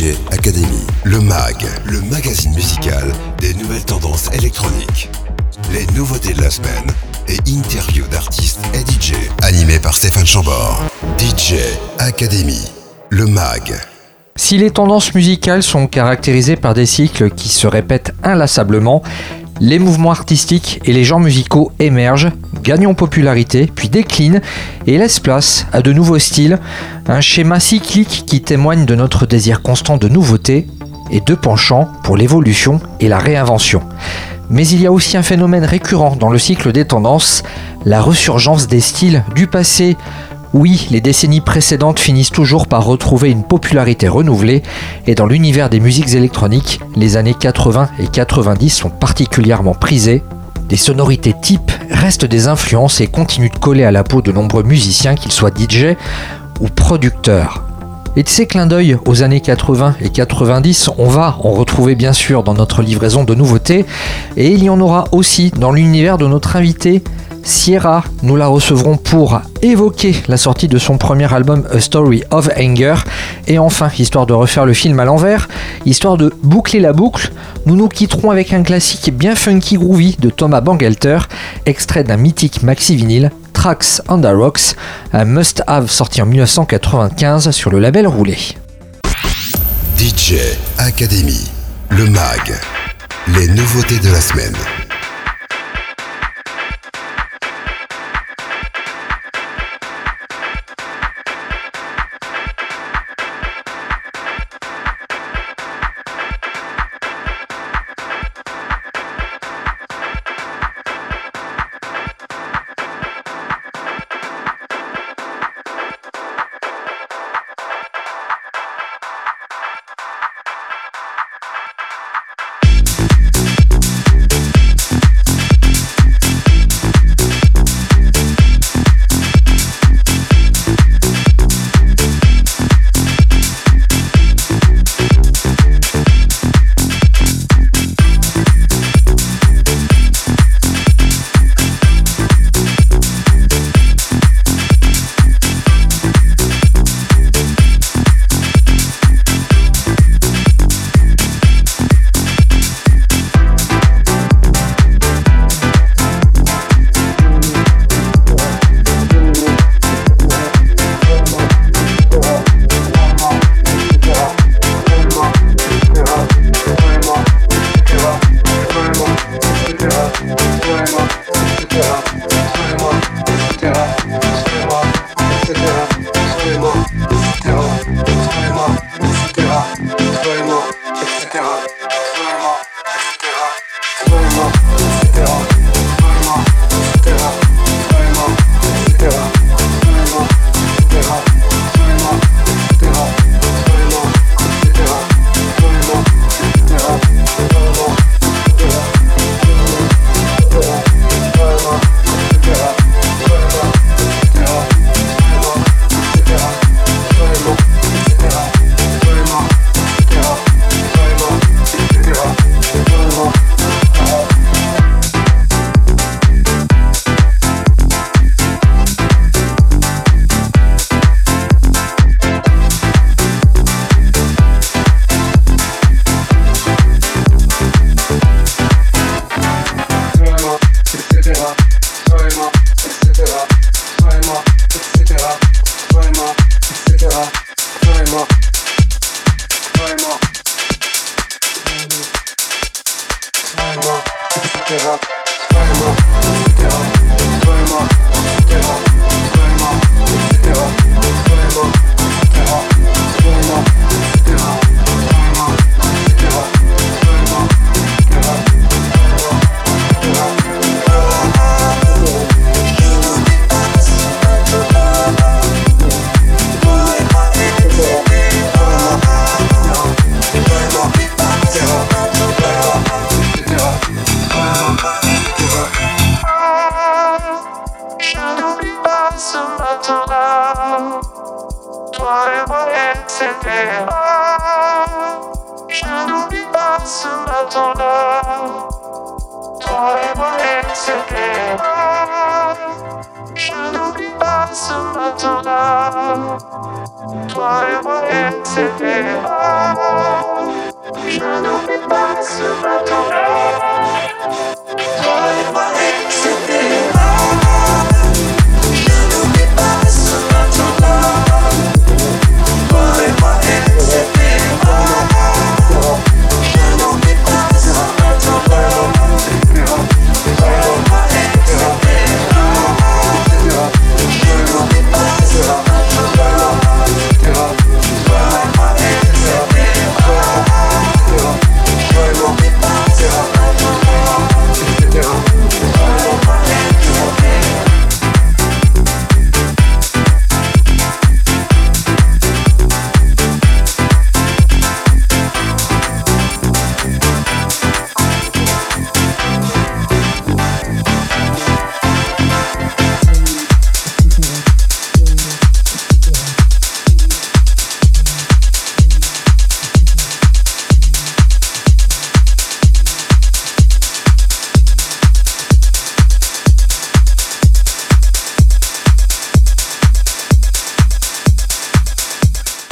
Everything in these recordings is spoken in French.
DJ Academy, le MAG, le magazine musical des nouvelles tendances électroniques. Les nouveautés de la semaine et interviews d'artistes et DJ. Animé par Stéphane Chambord. DJ Academy, le MAG. Si les tendances musicales sont caractérisées par des cycles qui se répètent inlassablement, les mouvements artistiques et les genres musicaux émergent, gagnent en popularité, puis déclinent et laissent place à de nouveaux styles, un schéma cyclique qui témoigne de notre désir constant de nouveauté et de penchant pour l'évolution et la réinvention. Mais il y a aussi un phénomène récurrent dans le cycle des tendances, la resurgence des styles du passé, oui, les décennies précédentes finissent toujours par retrouver une popularité renouvelée, et dans l'univers des musiques électroniques, les années 80 et 90 sont particulièrement prisées. Des sonorités types restent des influences et continuent de coller à la peau de nombreux musiciens, qu'ils soient DJ ou producteurs. Et de ces clins d'œil aux années 80 et 90, on va en retrouver bien sûr dans notre livraison de nouveautés, et il y en aura aussi dans l'univers de notre invité Sierra, nous la recevrons pour évoquer la sortie de son premier album A Story of Anger. Et enfin, histoire de refaire le film à l'envers, histoire de boucler la boucle, nous nous quitterons avec un classique bien funky groovy de Thomas Bangalter, extrait d'un mythique maxi vinyle, Tracks on the Rocks, un must-have sorti en 1995 sur le label Roulé. DJ Academy, le MAG, les nouveautés de la semaine.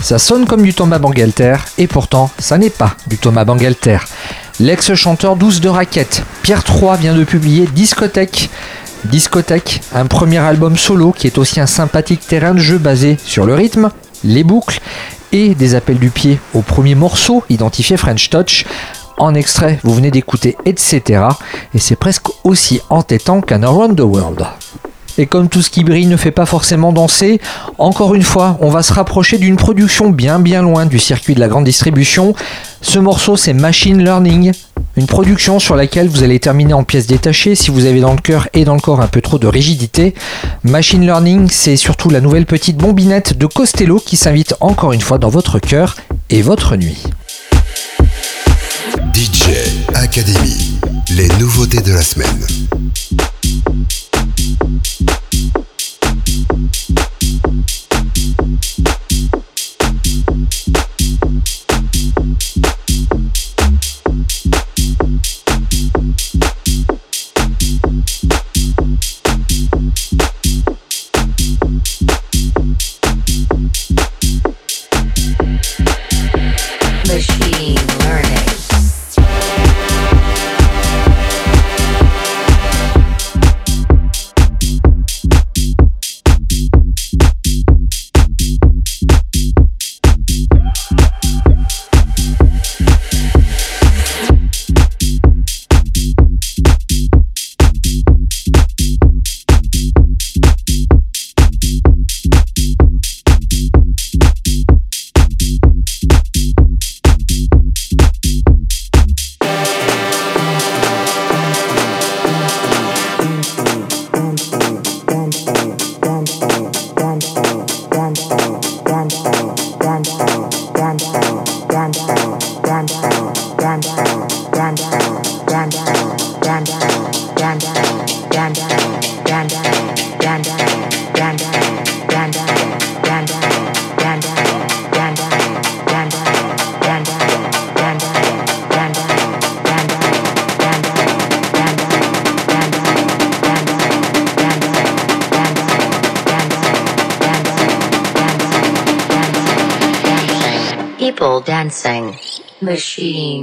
Ça sonne comme du Thomas Bangalter, et pourtant, ça n'est pas du Thomas Bangalter. L'ex-chanteur douce de raquette, Pierre III vient de publier Discothèque. Discothèque, un premier album solo qui est aussi un sympathique terrain de jeu basé sur le rythme, les boucles et des appels du pied au premier morceau identifié French Touch. En extrait, vous venez d'écouter Etc. Et c'est presque aussi entêtant qu'un Around the World. Et comme tout ce qui brille ne fait pas forcément danser, encore une fois, on va se rapprocher d'une production bien bien loin du circuit de la grande distribution. Ce morceau, c'est Machine Learning, une production sur laquelle vous allez terminer en pièces détachées si vous avez dans le cœur et dans le corps un peu trop de rigidité. Machine Learning, c'est surtout la nouvelle petite bombinette de Costello qui s'invite encore une fois dans votre cœur et votre nuit. DJ Academy, les nouveautés de la semaine. Machine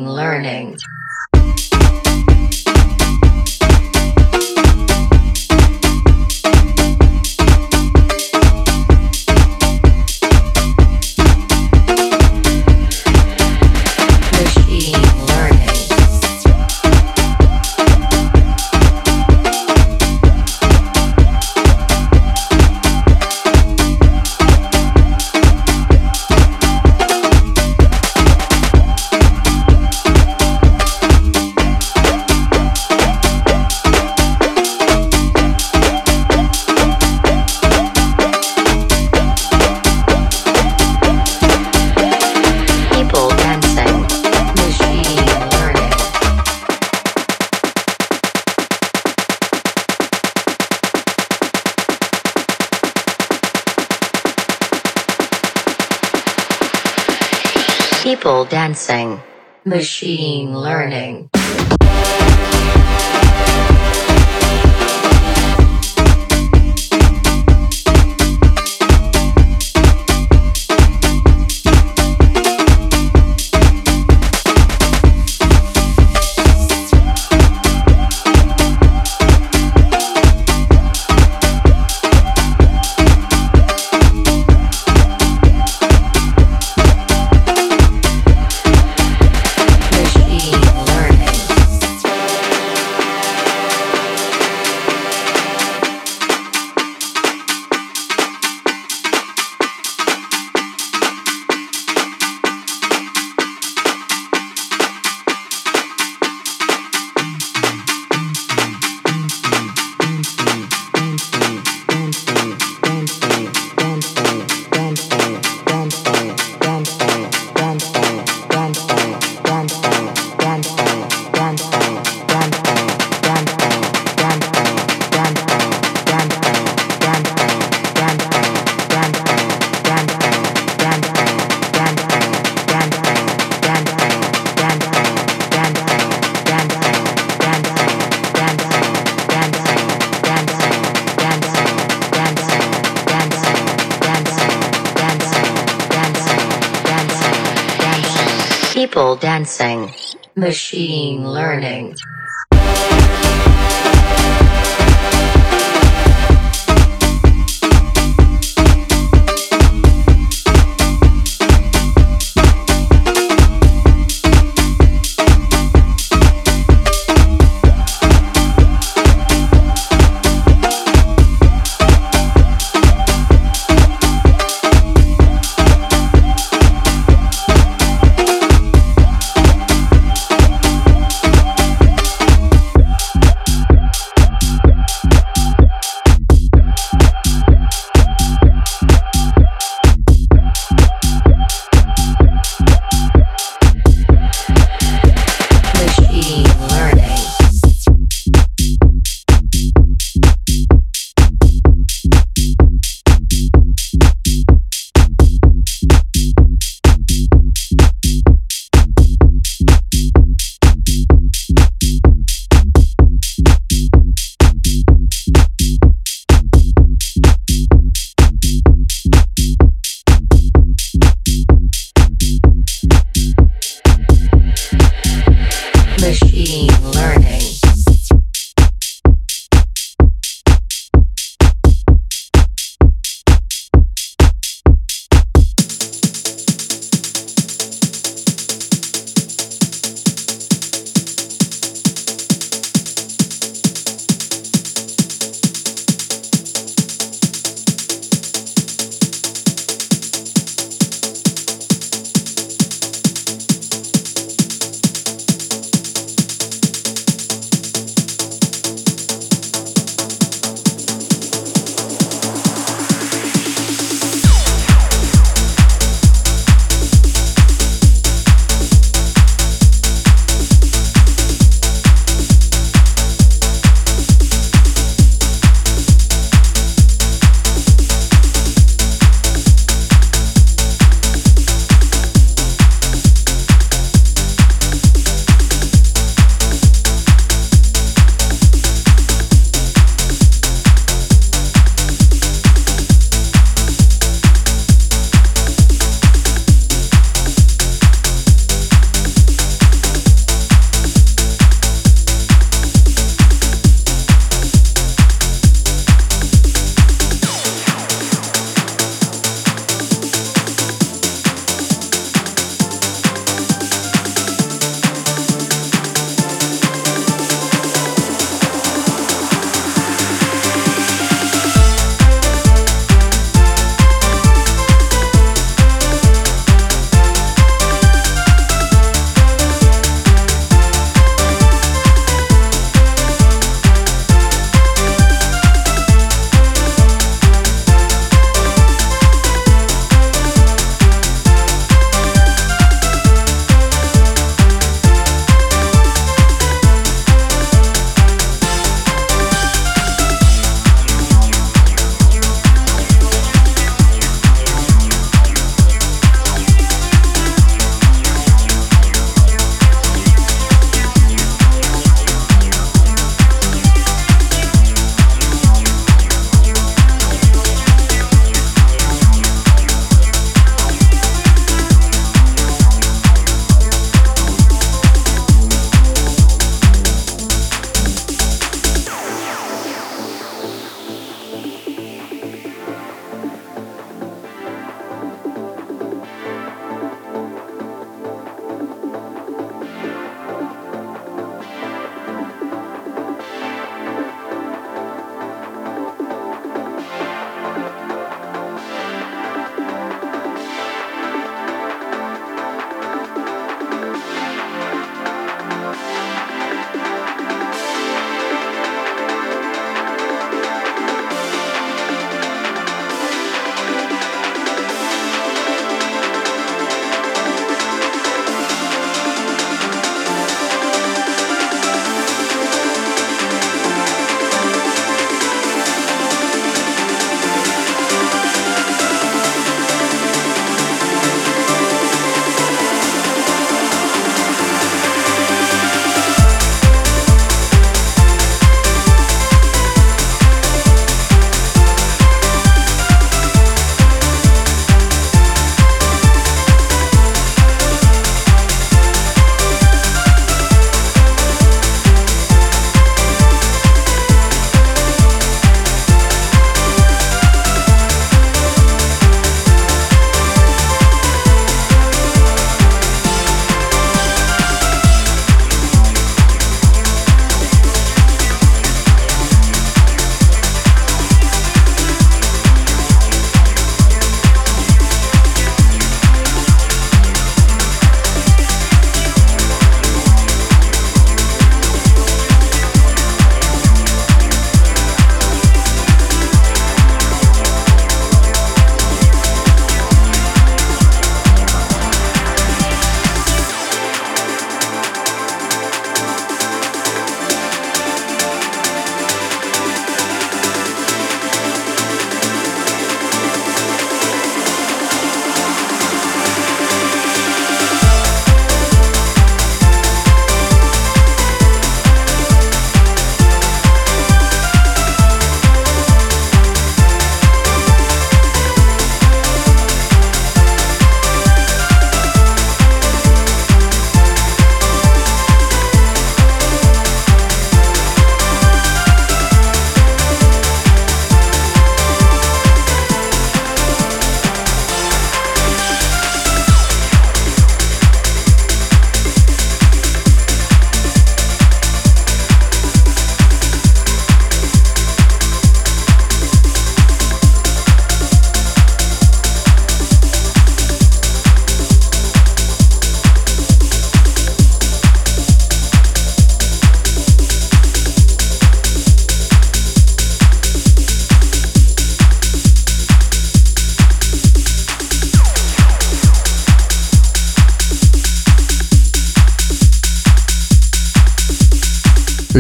learning. Machine learning. People dancing. Machine learning.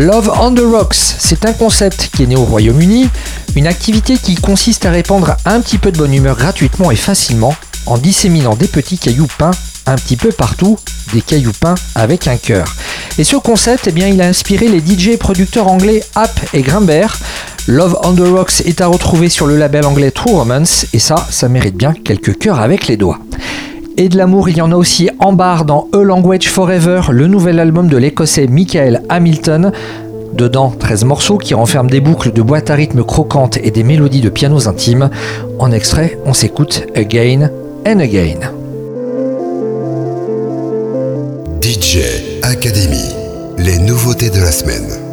Love on the Rocks, c'est un concept qui est né au Royaume-Uni, une activité qui consiste à répandre un petit peu de bonne humeur gratuitement et facilement en disséminant des petits cailloux peints un petit peu partout, des cailloux peints avec un cœur. Et ce concept, eh bien, il a inspiré les DJ producteurs anglais App et Grimbert. Love on the Rocks est à retrouver sur le label anglais True Romance, et ça, ça mérite bien quelques cœurs avec les doigts. Et de l'amour, il y en a aussi en barre dans A Language Forever, le nouvel album de l'écossais Michael Hamilton. Dedans, 13 morceaux qui renferment des boucles de boîtes à rythme croquantes et des mélodies de pianos intimes. En extrait, on s'écoute Again and Again. DJ Academy, les nouveautés de la semaine.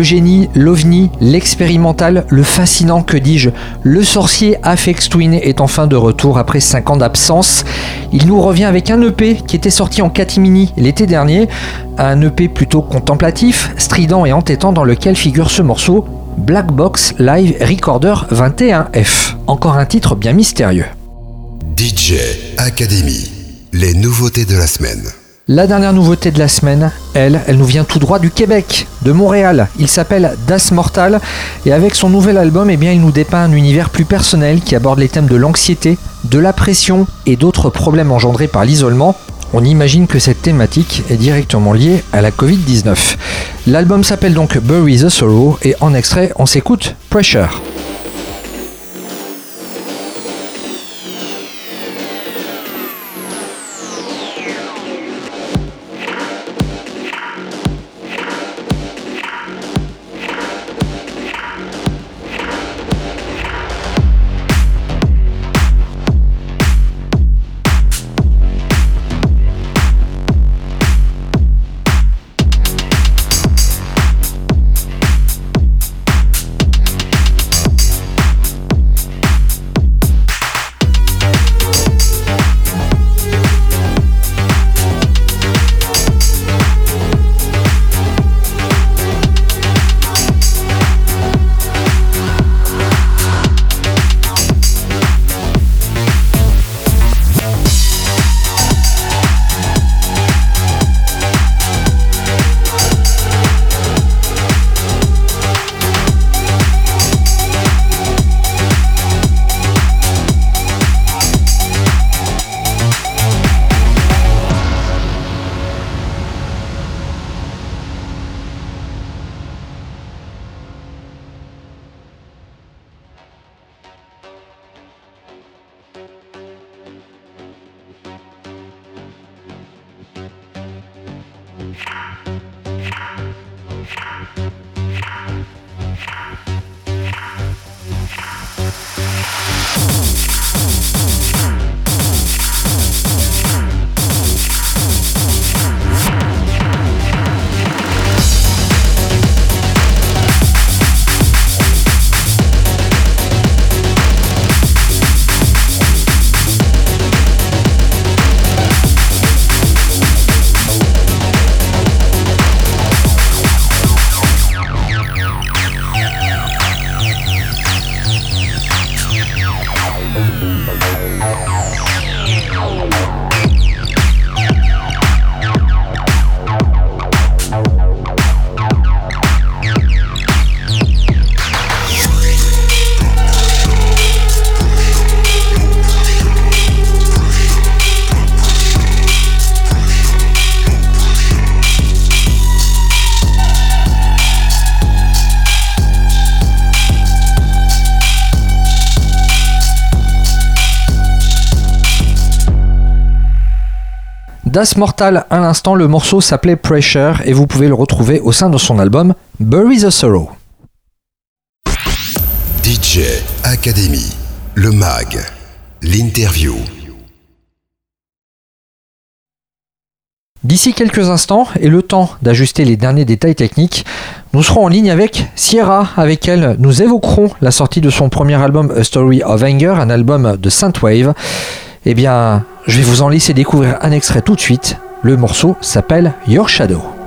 Le génie, l'ovni, l'expérimental, le fascinant, que dis-je Le sorcier Afex Twin est enfin de retour après 5 ans d'absence. Il nous revient avec un EP qui était sorti en catimini l'été dernier, un EP plutôt contemplatif, strident et entêtant dans lequel figure ce morceau Black Box Live Recorder 21F. Encore un titre bien mystérieux. DJ Academy, les nouveautés de la semaine. La dernière nouveauté de la semaine, elle, nous vient tout droit du Québec, de Montréal. Il s'appelle Das Mortal et avec son nouvel album, eh bien, il nous dépeint un univers plus personnel qui aborde les thèmes de l'anxiété, de la pression et d'autres problèmes engendrés par l'isolement. On imagine que cette thématique est directement liée à la Covid-19. L'album s'appelle donc Bury the Sorrow et en extrait, on s'écoute Pressure. Das Mortal à l'instant, le morceau s'appelait Pressure et vous pouvez le retrouver au sein de son album Bury the Sorrow. DJ Academy, le mag, l'interview. D'ici quelques instants et le temps d'ajuster les derniers détails techniques, nous serons en ligne avec Sierra, avec elle nous évoquerons la sortie de son premier album A Story of Anger, un album de Synthwave. Eh bien, je vais vous en laisser découvrir un extrait tout de suite. Le morceau s'appelle Your Shadow.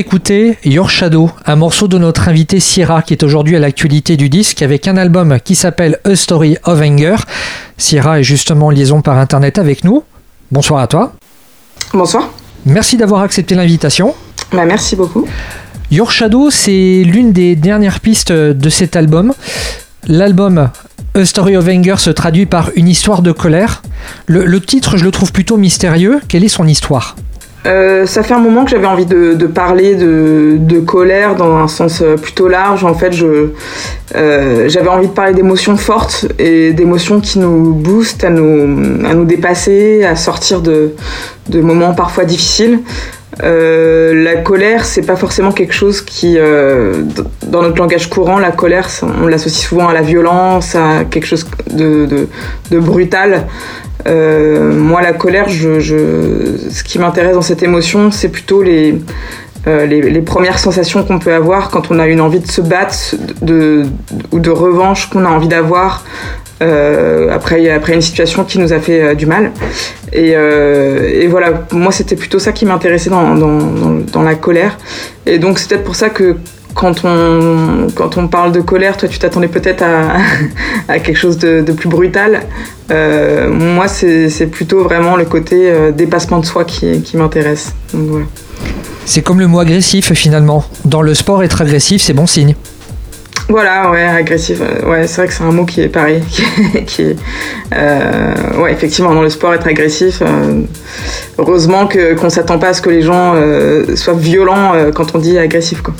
D'écouter Your Shadow, un morceau de notre invité Sierra qui est aujourd'hui à l'actualité du disque avec un album qui s'appelle A Story of Anger. Sierra est justement en liaison par internet avec nous. Bonsoir à toi. Bonsoir. Merci d'avoir accepté l'invitation. Bah, merci beaucoup. Your Shadow, c'est l'une des dernières pistes de cet album. L'album A Story of Anger se traduit par une histoire de colère. Le, le titre, je le trouve plutôt mystérieux. Quelle est son histoire? Euh, ça fait un moment que j'avais envie de, parler de, colère dans un sens euh, plutôt large. En fait, euh, j'avais envie de parler d'émotions fortes et d'émotions qui nous boostent à nous, à nous dépasser, à sortir de, moments parfois difficiles. La colère, c'est pas forcément quelque chose qui, dans notre langage courant, la colère, on l'associe souvent à la violence, à quelque chose de, brutal. Euh, moi, la colère, ce qui m'intéresse dans cette émotion, c'est plutôt les, euh, premières sensations qu'on peut avoir quand on a une envie de se battre ou de revanche qu'on a envie d'avoir euh, après, après une situation qui nous a fait du mal. Et, et voilà, moi, c'était plutôt ça qui m'intéressait dans, la colère. Et donc, c'est peut-être pour ça que quand on, quand on parle de colère, toi tu t'attendais peut-être à, quelque chose de, plus brutal. Euh, moi, c'est plutôt vraiment le côté euh, dépassement de soi qui, m'intéresse. C'est comme le mot agressif finalement. Dans le sport, être agressif, c'est bon signe. Voilà, ouais, agressif. Euh, ouais, c'est vrai que c'est un mot qui est pareil. qui, est, euh, ouais, effectivement, dans le sport, être agressif. Euh, heureusement qu'on ne s'attend pas à ce que les gens soient violents quand on dit agressif. Quoi.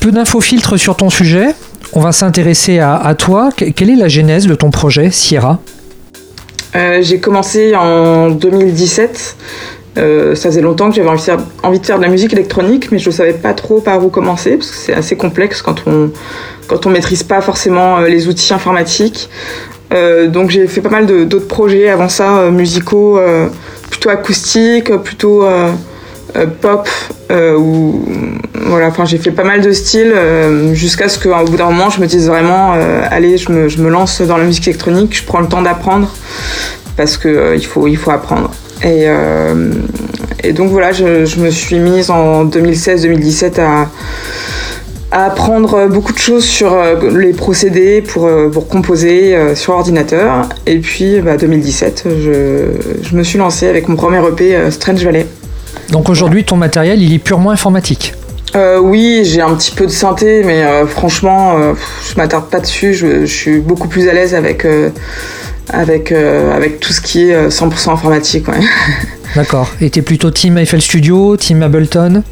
Peu d'infos-filtres sur ton sujet. On va s'intéresser à, toi. Quelle est la genèse de ton projet, Sierra? J'ai commencé en 2017. Euh, ça faisait longtemps que j'avais envie, de faire de la musique électronique, mais je ne savais pas trop par où commencer, parce que c'est assez complexe quand on quand on maîtrise pas forcément euh, les outils informatiques. donc j'ai fait pas mal d'autres projets avant ça, musicaux, plutôt acoustiques, plutôt euh, pop euh, ou voilà enfin j'ai fait pas mal de styles euh, jusqu'à ce qu'au bout d'un moment je me dise vraiment allez je me, je me, lance dans la musique électronique je prends le temps d'apprendre parce que il faut il faut apprendre et, et donc voilà je, je, me suis mise en 2016-2017 à à apprendre beaucoup de choses sur les procédés pour, pour composer sur ordinateur. Et puis, bah, 2017, je, je, me suis lancée avec mon premier EP Strange Valley. Donc aujourd'hui, ton matériel, il est purement informatique euh, oui, j'ai un petit peu de synthé, mais euh, franchement, euh, je m'attarde pas dessus. Je, suis beaucoup plus à l'aise avec, avec, avec tout ce qui est 100% informatique. D'accord. Et t'es plutôt team Eiffel Studio, team Ableton?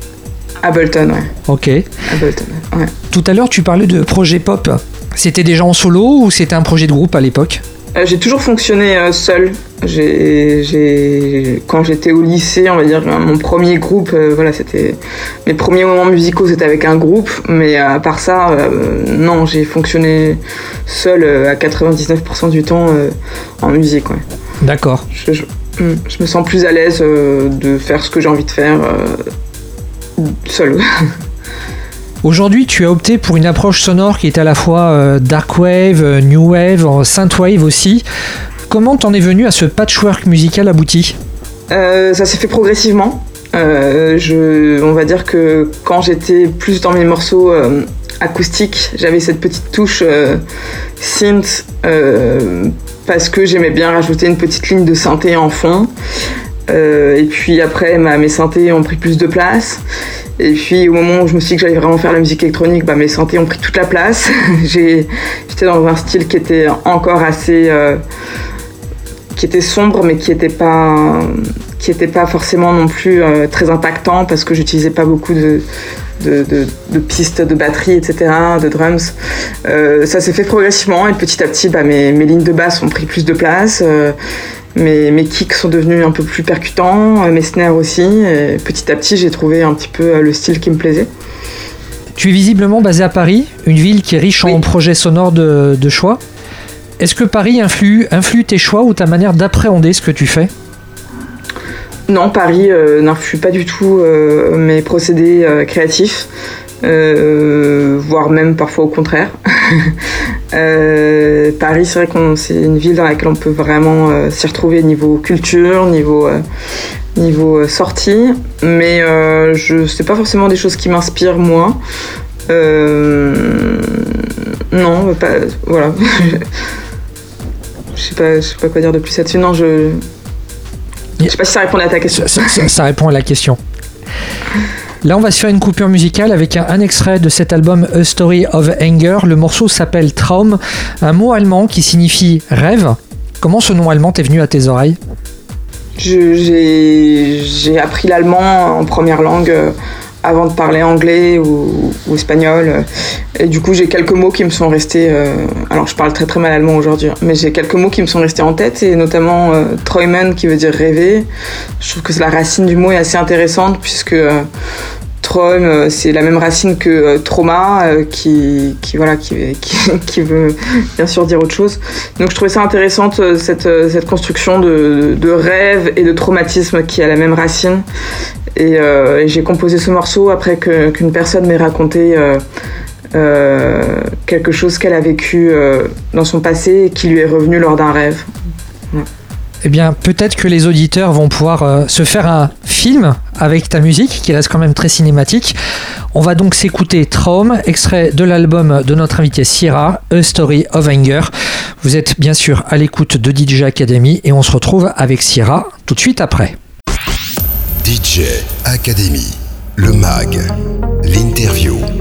Ableton, ouais. Ok. Ableton, ouais. Tout à l'heure, tu parlais de projet pop. C'était déjà en solo ou c'était un projet de groupe à l'époque? Euh, j'ai toujours fonctionné euh, seul. J'ai, quand j'étais au lycée, on va dire, mon premier groupe, euh, voilà, c'était mes premiers moments musicaux, c'était avec un groupe, mais à part ça, non, j'ai fonctionné seul à 99% du temps en musique. D'accord. Je, hmm, je, me sens plus à l'aise de faire ce que j'ai envie de faire seul. Aujourd'hui, tu as opté pour une approche sonore qui est à la fois euh, dark wave, euh, new wave, synthwave aussi. Comment t'en es venu à ce patchwork musical abouti? Euh, Ça s'est fait progressivement. on va dire que quand j'étais plus dans mes morceaux acoustiques, j'avais cette petite touche synth parce que j'aimais bien rajouter une petite ligne de synthé en fond. Et puis après, mes synthés ont pris plus de place. Et puis au moment où je me suis dit que j'allais vraiment faire la musique électronique, bah, mes synthés ont pris toute la place. J'étais dans un style qui était encore assez... Euh, qui était sombre mais qui n'était pas, qui était pas forcément non plus euh, très impactant parce que j'utilisais pas beaucoup de, de, pistes de batterie, etc., de drums. Euh, ça s'est fait progressivement et petit à petit, bah, mes, mes, lignes de basse ont pris plus de place. Mes, mes, kicks sont devenus un peu plus percutants, euh, mes snares aussi. Et petit à petit, j'ai trouvé un petit peu euh, le style qui me plaisait. Tu es visiblement basé à Paris, une ville qui est riche en projets sonores de, choix. Est-ce que Paris influe, tes choix ou ta manière d'appréhender ce que tu fais? Non, Paris euh, n'influe pas du tout mes procédés créatifs. Euh, voire même parfois au contraire. euh, Paris, c'est vrai que c'est une ville dans laquelle on peut vraiment euh, s'y retrouver niveau culture, niveau, euh, niveau sortie, mais je c'est pas forcément des choses qui m'inspirent moi. non, pas, voilà. je sais pas, je sais pas quoi dire de plus là-dessus. Non, je. Je sais pas si ça répond à ta question. ça répond à la question. Là, on va se faire une coupure musicale avec un, extrait de cet album A Story of Anger. Le morceau s'appelle Traum, un mot allemand qui signifie rêve. Comment ce nom allemand est venu à tes oreilles? J'ai appris l'allemand en première langue avant de parler anglais ou, espagnol. Et du coup, j'ai quelques mots qui me sont restés. Euh, alors, je parle très très mal allemand aujourd'hui, hein, mais j'ai quelques mots qui me sont restés en tête, et notamment euh, Träumen qui veut dire rêver. Je trouve que la racine du mot est assez intéressante puisque euh, euh, c'est la même racine que euh, trauma, qui, qui, voilà, qui, qui, veut bien sûr dire autre chose. Donc, je trouvais ça intéressante cette, cette construction de, de rêve et de traumatisme qui a la même racine. Euh, et, j'ai composé ce morceau après qu'une personne m'ait raconté euh, euh, quelque chose qu'elle a vécu dans son passé et qui lui est revenu lors d'un rêve. Eh bien, peut-être que les auditeurs vont pouvoir se faire un film avec ta musique, qui reste quand même très cinématique. On va donc s'écouter Traum, extrait de l'album de notre invité Sierra, A Story of Anger. Vous êtes bien sûr à l'écoute de DJ Academy et on se retrouve avec Sierra tout de suite après. DJ Academy, le MAG, l'interview.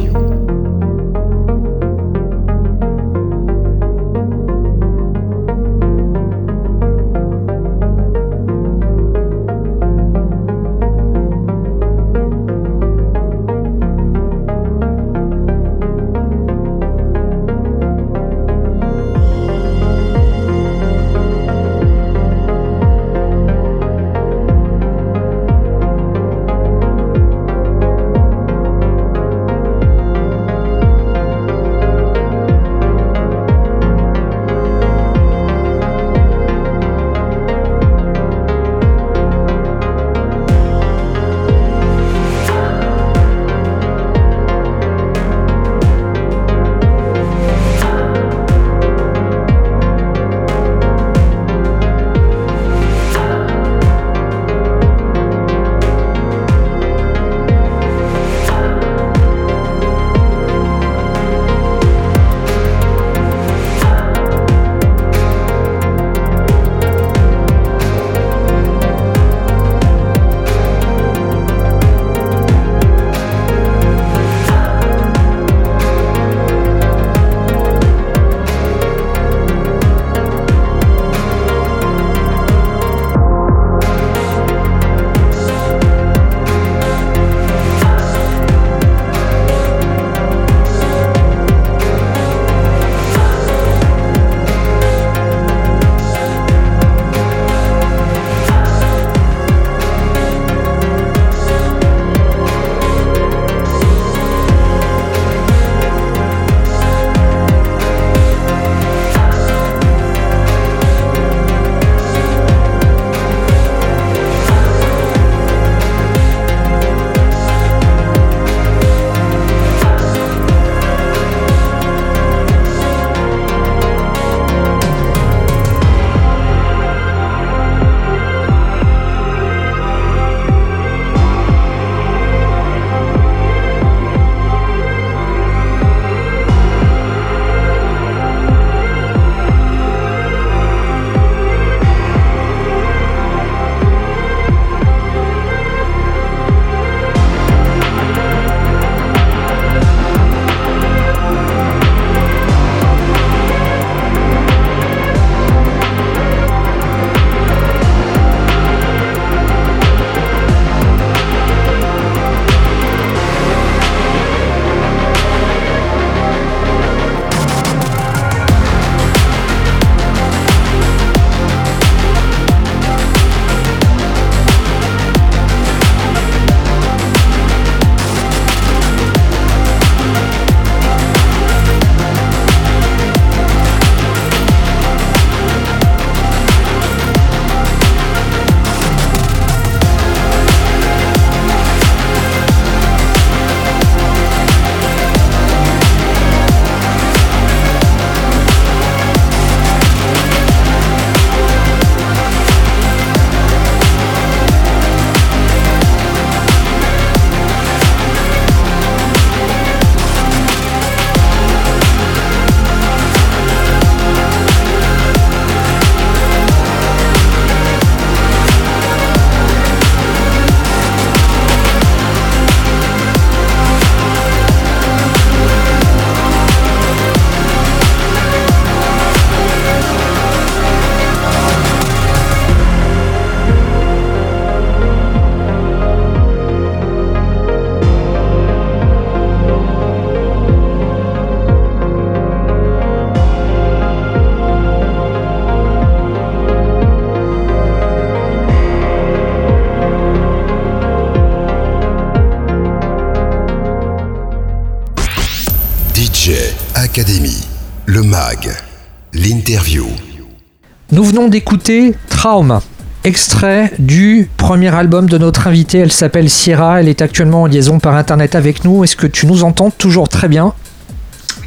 D'écouter Traum, extrait du premier album de notre invitée. Elle s'appelle Sierra. Elle est actuellement en liaison par internet avec nous. Est-ce que tu nous entends toujours très bien?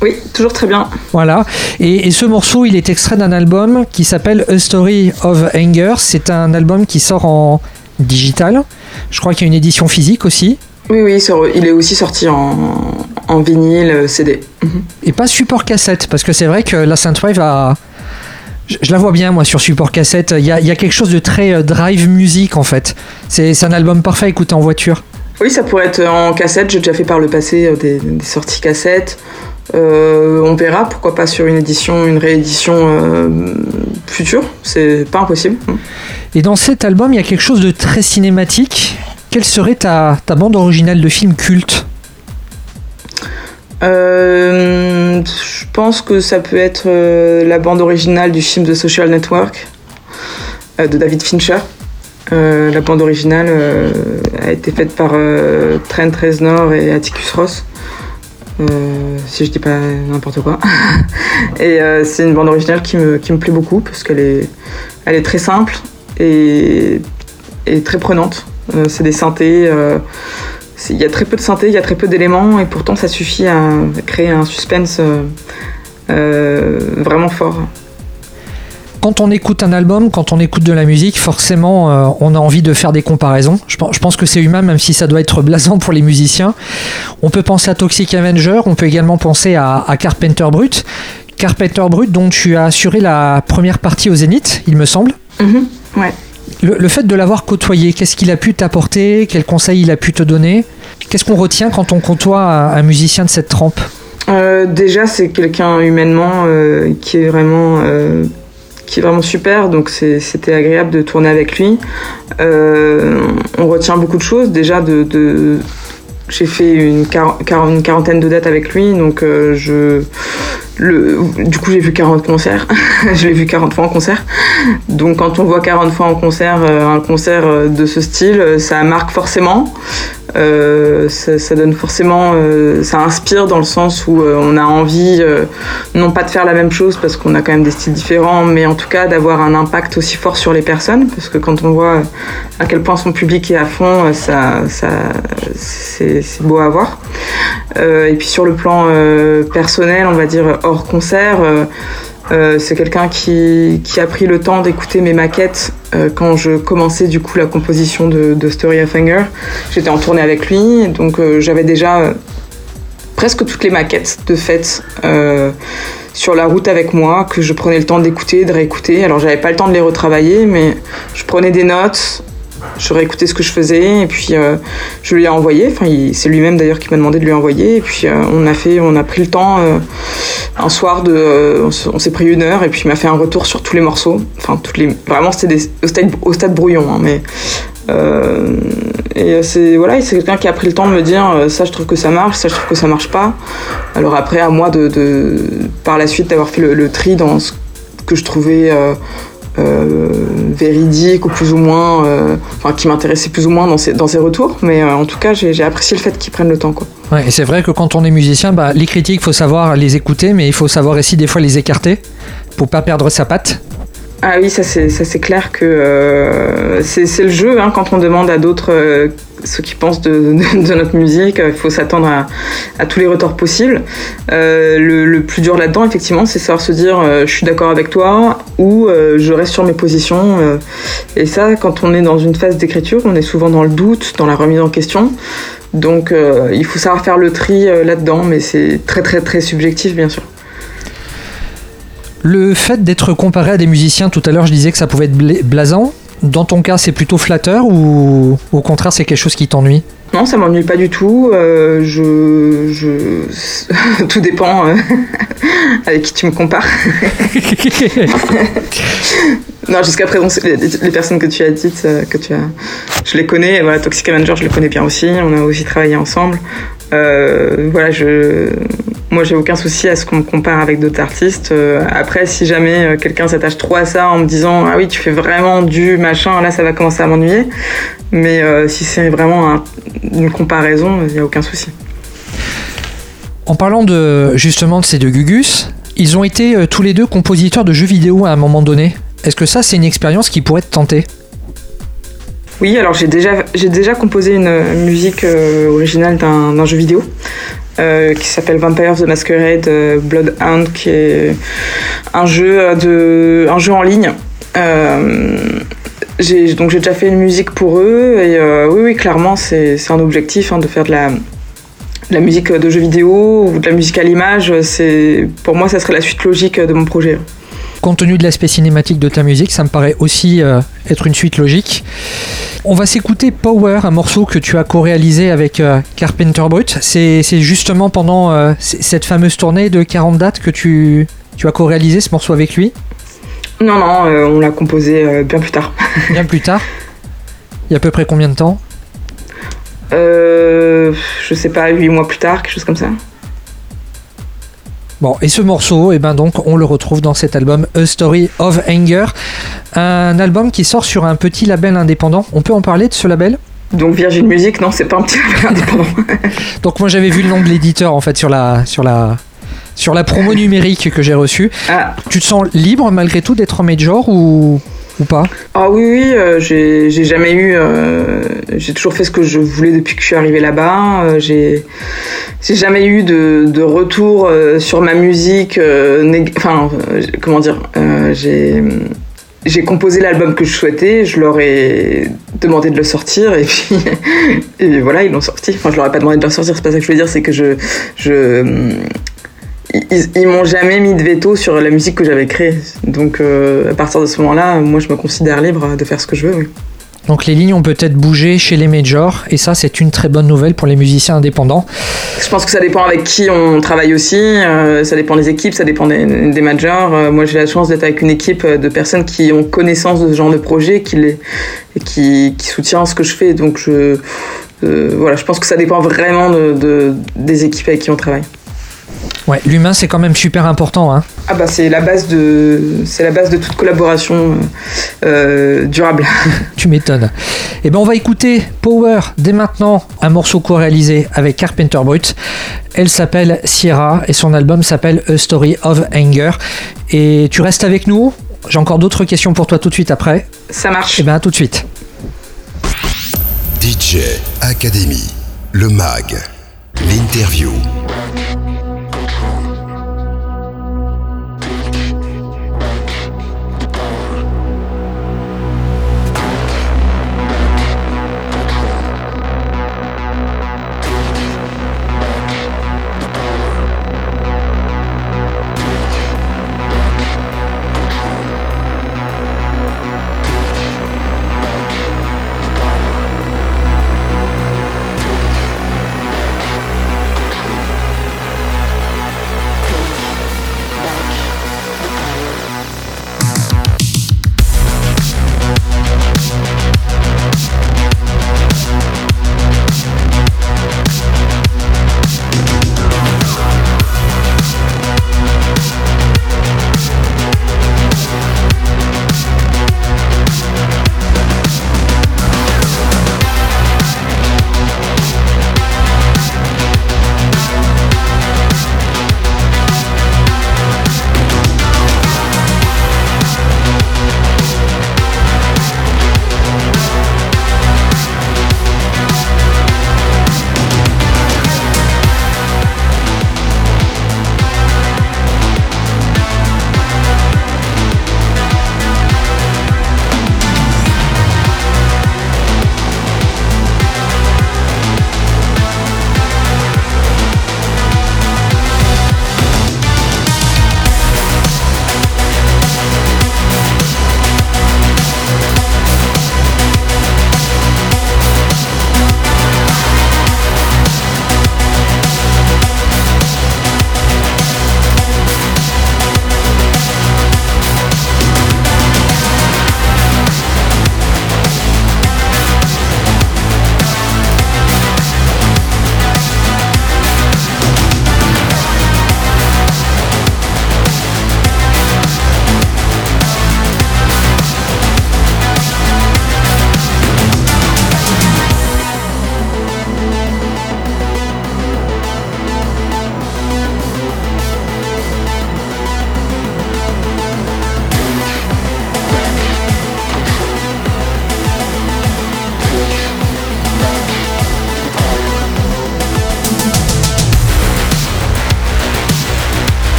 Oui, toujours très bien. Voilà. Et, et ce morceau, il est extrait d'un album qui s'appelle A Story of Anger. C'est un album qui sort en digital. Je crois qu'il y a une édition physique aussi. Oui, oui, il est aussi sorti en, en vinyle, euh, CD. Et pas support cassette, parce que c'est vrai que la Synthwave a. Je, je la vois bien, moi, sur support cassette. Il y a, il y a quelque chose de très euh, drive music, en fait. C'est un album parfait à écouter en voiture. Oui, ça pourrait être en cassette. J'ai déjà fait par le passé euh, des, des sorties cassettes. Euh, on verra, pourquoi pas sur une édition, une réédition euh, future. C'est pas impossible. Et dans cet album, il y a quelque chose de très cinématique. Quelle serait ta, ta bande originale de film culte? Euh, je pense que ça peut être euh, la bande originale du film The Social Network euh, de David Fincher. La bande originale a été faite par Trent Reznor et Atticus Ross. Si je dis pas n'importe quoi. et c'est une bande originale qui me, qui me plaît beaucoup parce qu'elle est, elle est très simple et, très prenante. C'est des synthés. Il y a très peu de synthé, il y a très peu d'éléments et pourtant ça suffit à créer un suspense euh, euh, vraiment fort. Quand on écoute un album, quand on écoute de la musique, forcément, euh, on a envie de faire des comparaisons. Je pense, je pense que c'est humain, même si ça doit être blasant pour les musiciens. On peut penser à Toxic Avenger, on peut également penser à, à Carpenter Brut. Carpenter Brut, dont tu as assuré la première partie au Zénith, il me semble. Mhm, ouais. Le, fait de l'avoir côtoyé, qu'est-ce qu'il a pu t'apporter? Quels conseils il a pu te donner? Qu'est-ce qu'on retient quand on côtoie un, musicien de cette trempe? Euh, déjà, c'est quelqu'un humainement euh, qui est vraiment euh, qui est vraiment super. Donc c'était agréable de tourner avec lui. On retient beaucoup de choses. Déjà de, j'ai fait une, quar- quar- une quarantaine de dates avec lui, donc je du coup j'ai vu 40 concerts. je l'ai vu 40 fois en concert. Donc quand on voit 40 fois en concert euh, un concert euh, de ce style, euh, ça marque forcément. Ça, donne forcément, ça inspire dans le sens où on a envie, non pas de faire la même chose parce qu'on a quand même des styles différents, mais en tout cas d'avoir un impact aussi fort sur les personnes, parce que quand on voit à quel point son public est à fond, ça, ça, c'est beau à voir. Et puis sur le plan personnel, on va dire hors concert. euh, euh, c'est quelqu'un qui, a pris le temps d'écouter mes maquettes euh, quand je commençais du coup la composition de, Story of Anger. J'étais en tournée avec lui, donc j'avais déjà presque toutes les maquettes de euh, sur la route avec moi que je prenais le temps d'écouter, de réécouter. Alors j'avais pas le temps de les retravailler, mais je prenais des notes, je réécoutais ce que je faisais et puis euh, je lui ai envoyé. Enfin, c'est lui-même d'ailleurs qui m'a demandé de lui envoyer. Et puis euh, on a fait, on a pris le temps euh, un soir de, on s'est pris une heure et puis il m'a fait un retour sur tous les morceaux. Enfin, toutes les, vraiment c'était au stade, au stade brouillon, hein, mais et c'est voilà, c'est quelqu'un qui a pris le temps de me dire ça je trouve que ça marche, ça je trouve que ça marche pas. Alors après à moi de, par la suite d'avoir fait le, tri dans ce que je trouvais véridique ou plus ou moins, euh, enfin qui m'intéressait plus ou moins dans ses, dans ses retours. Mais euh, en tout cas j'ai apprécié le fait qu'ils prennent le temps quoi. Ouais, et c'est vrai que quand on est musicien, bah, les critiques, faut savoir les écouter, mais il faut savoir aussi des fois les écarter pour pas perdre sa patte. Ah oui, ça c'est ça c'est clair que euh, c'est c'est le jeu hein, quand on demande à d'autres euh, ce qu'ils pensent de, notre musique. Il faut s'attendre à, tous les retours possibles. Euh, le, le plus dur là-dedans, effectivement, c'est savoir se dire euh, je suis d'accord avec toi ou euh, je reste sur mes positions. euh. et ça, quand on est dans une phase d'écriture, on est souvent dans le doute, dans la remise en question. Donc euh, il faut savoir faire le tri euh, là-dedans, mais c'est très très très subjectif bien sûr. Le fait d'être comparé à des musiciens, tout à l'heure je disais que ça pouvait être bla- blasant. Dans ton cas, c'est plutôt flatteur ou au contraire c'est quelque chose qui t'ennuie? Non, ça m'ennuie pas du tout. Euh, je, je... Tout dépend euh, avec qui tu me compares. non, jusqu'à présent, c'est les, les personnes que tu as dites, euh, que tu as, je les connais. Voilà, Toxic Avenger, je les connais bien aussi. On a aussi travaillé ensemble. Euh, voilà, je, moi, j'ai aucun souci à ce qu'on me compare avec d'autres artistes. Euh, après, si jamais euh, quelqu'un s'attache trop à ça en me disant ah oui, tu fais vraiment du machin, là, ça va commencer à m'ennuyer. Mais euh, si c'est vraiment un- une comparaison, il n'y a aucun souci. En parlant de justement de ces deux Gugus, ils ont été euh, tous les deux compositeurs de jeux vidéo à un moment donné. Est-ce que ça, c'est une expérience qui pourrait te tenter? Oui, alors j'ai déjà, j'ai déjà composé une musique euh, originale d'un jeu vidéo euh, qui s'appelle Vampire the Masquerade euh, Bloodhound, qui est un jeu, euh, de, un jeu en ligne. Donc j'ai déjà fait une musique pour eux et oui, oui, clairement, c'est, un objectif hein, de faire de la, de la musique de jeux vidéo ou de la musique à l'image. Pour moi, ça serait la suite logique de mon projet. Compte tenu de l'aspect cinématique de ta musique, ça me paraît aussi euh, être une suite logique. On va s'écouter Power, un morceau que tu as co-réalisé avec euh, Carpenter Brut. C'est justement pendant euh, cette fameuse tournée de 40 dates que tu, tu as co-réalisé ce morceau avec lui, Non, non, on l'a composé bien plus tard. bien plus tard? Il y a à peu près combien de temps? Je sais pas, 8 mois plus tard, quelque chose comme ça. Bon, et ce morceau, eh ben donc, on le retrouve dans cet album A Story of Anger, un album qui sort sur un petit label indépendant. On peut en parler de ce label? Donc Virgin Music, non, c'est pas un petit label indépendant. Donc moi j'avais vu le nom de l'éditeur en fait sur la sur la sur la promo numérique que j'ai reçue. ah, Tu te sens libre malgré tout d'être en major ou ah oui, oui, euh, j'ai jamais eu. euh, j'ai toujours fait ce que je voulais depuis que je suis arrivée là-bas. Euh, j'ai jamais eu de, retour sur ma musique. Enfin, comment dire J'ai composé l'album que je souhaitais, je leur ai demandé de le sortir et puis voilà ils l'ont sorti. Enfin je leur ai pas demandé de le sortir, c'est pas ça que je veux dire, c'est que je ils, ils m'ont jamais mis de veto sur la musique que j'avais créée. Donc euh, à partir de ce moment-là, moi je me considère libre de faire ce que je veux. Oui. Donc les lignes ont peut-être bougé chez les majors et ça c'est une très bonne nouvelle pour les musiciens indépendants. Je pense que ça dépend avec qui on travaille aussi, euh, ça dépend des équipes, ça dépend des, des majors. Euh, moi j'ai la chance d'être avec une équipe de personnes qui ont connaissance de ce genre de projet, qui, les, qui, qui soutient ce que je fais. Donc je, euh, voilà, je pense que ça dépend vraiment de, de- des équipes avec qui on travaille. Ouais, l'humain c'est quand même super important hein. Ah bah c'est la base de c'est la base de toute collaboration euh, durable. Tu m'étonnes. Et ben on va écouter Power dès maintenant, un morceau co-réalisé avec Carpenter Brut. Elle s'appelle Sierra et son album s'appelle A Story of Anger. Et tu restes avec nous J'ai encore d'autres questions pour toi tout de suite après. Ça marche. Et ben à tout de suite. DJ Academy, le MAG, l'interview.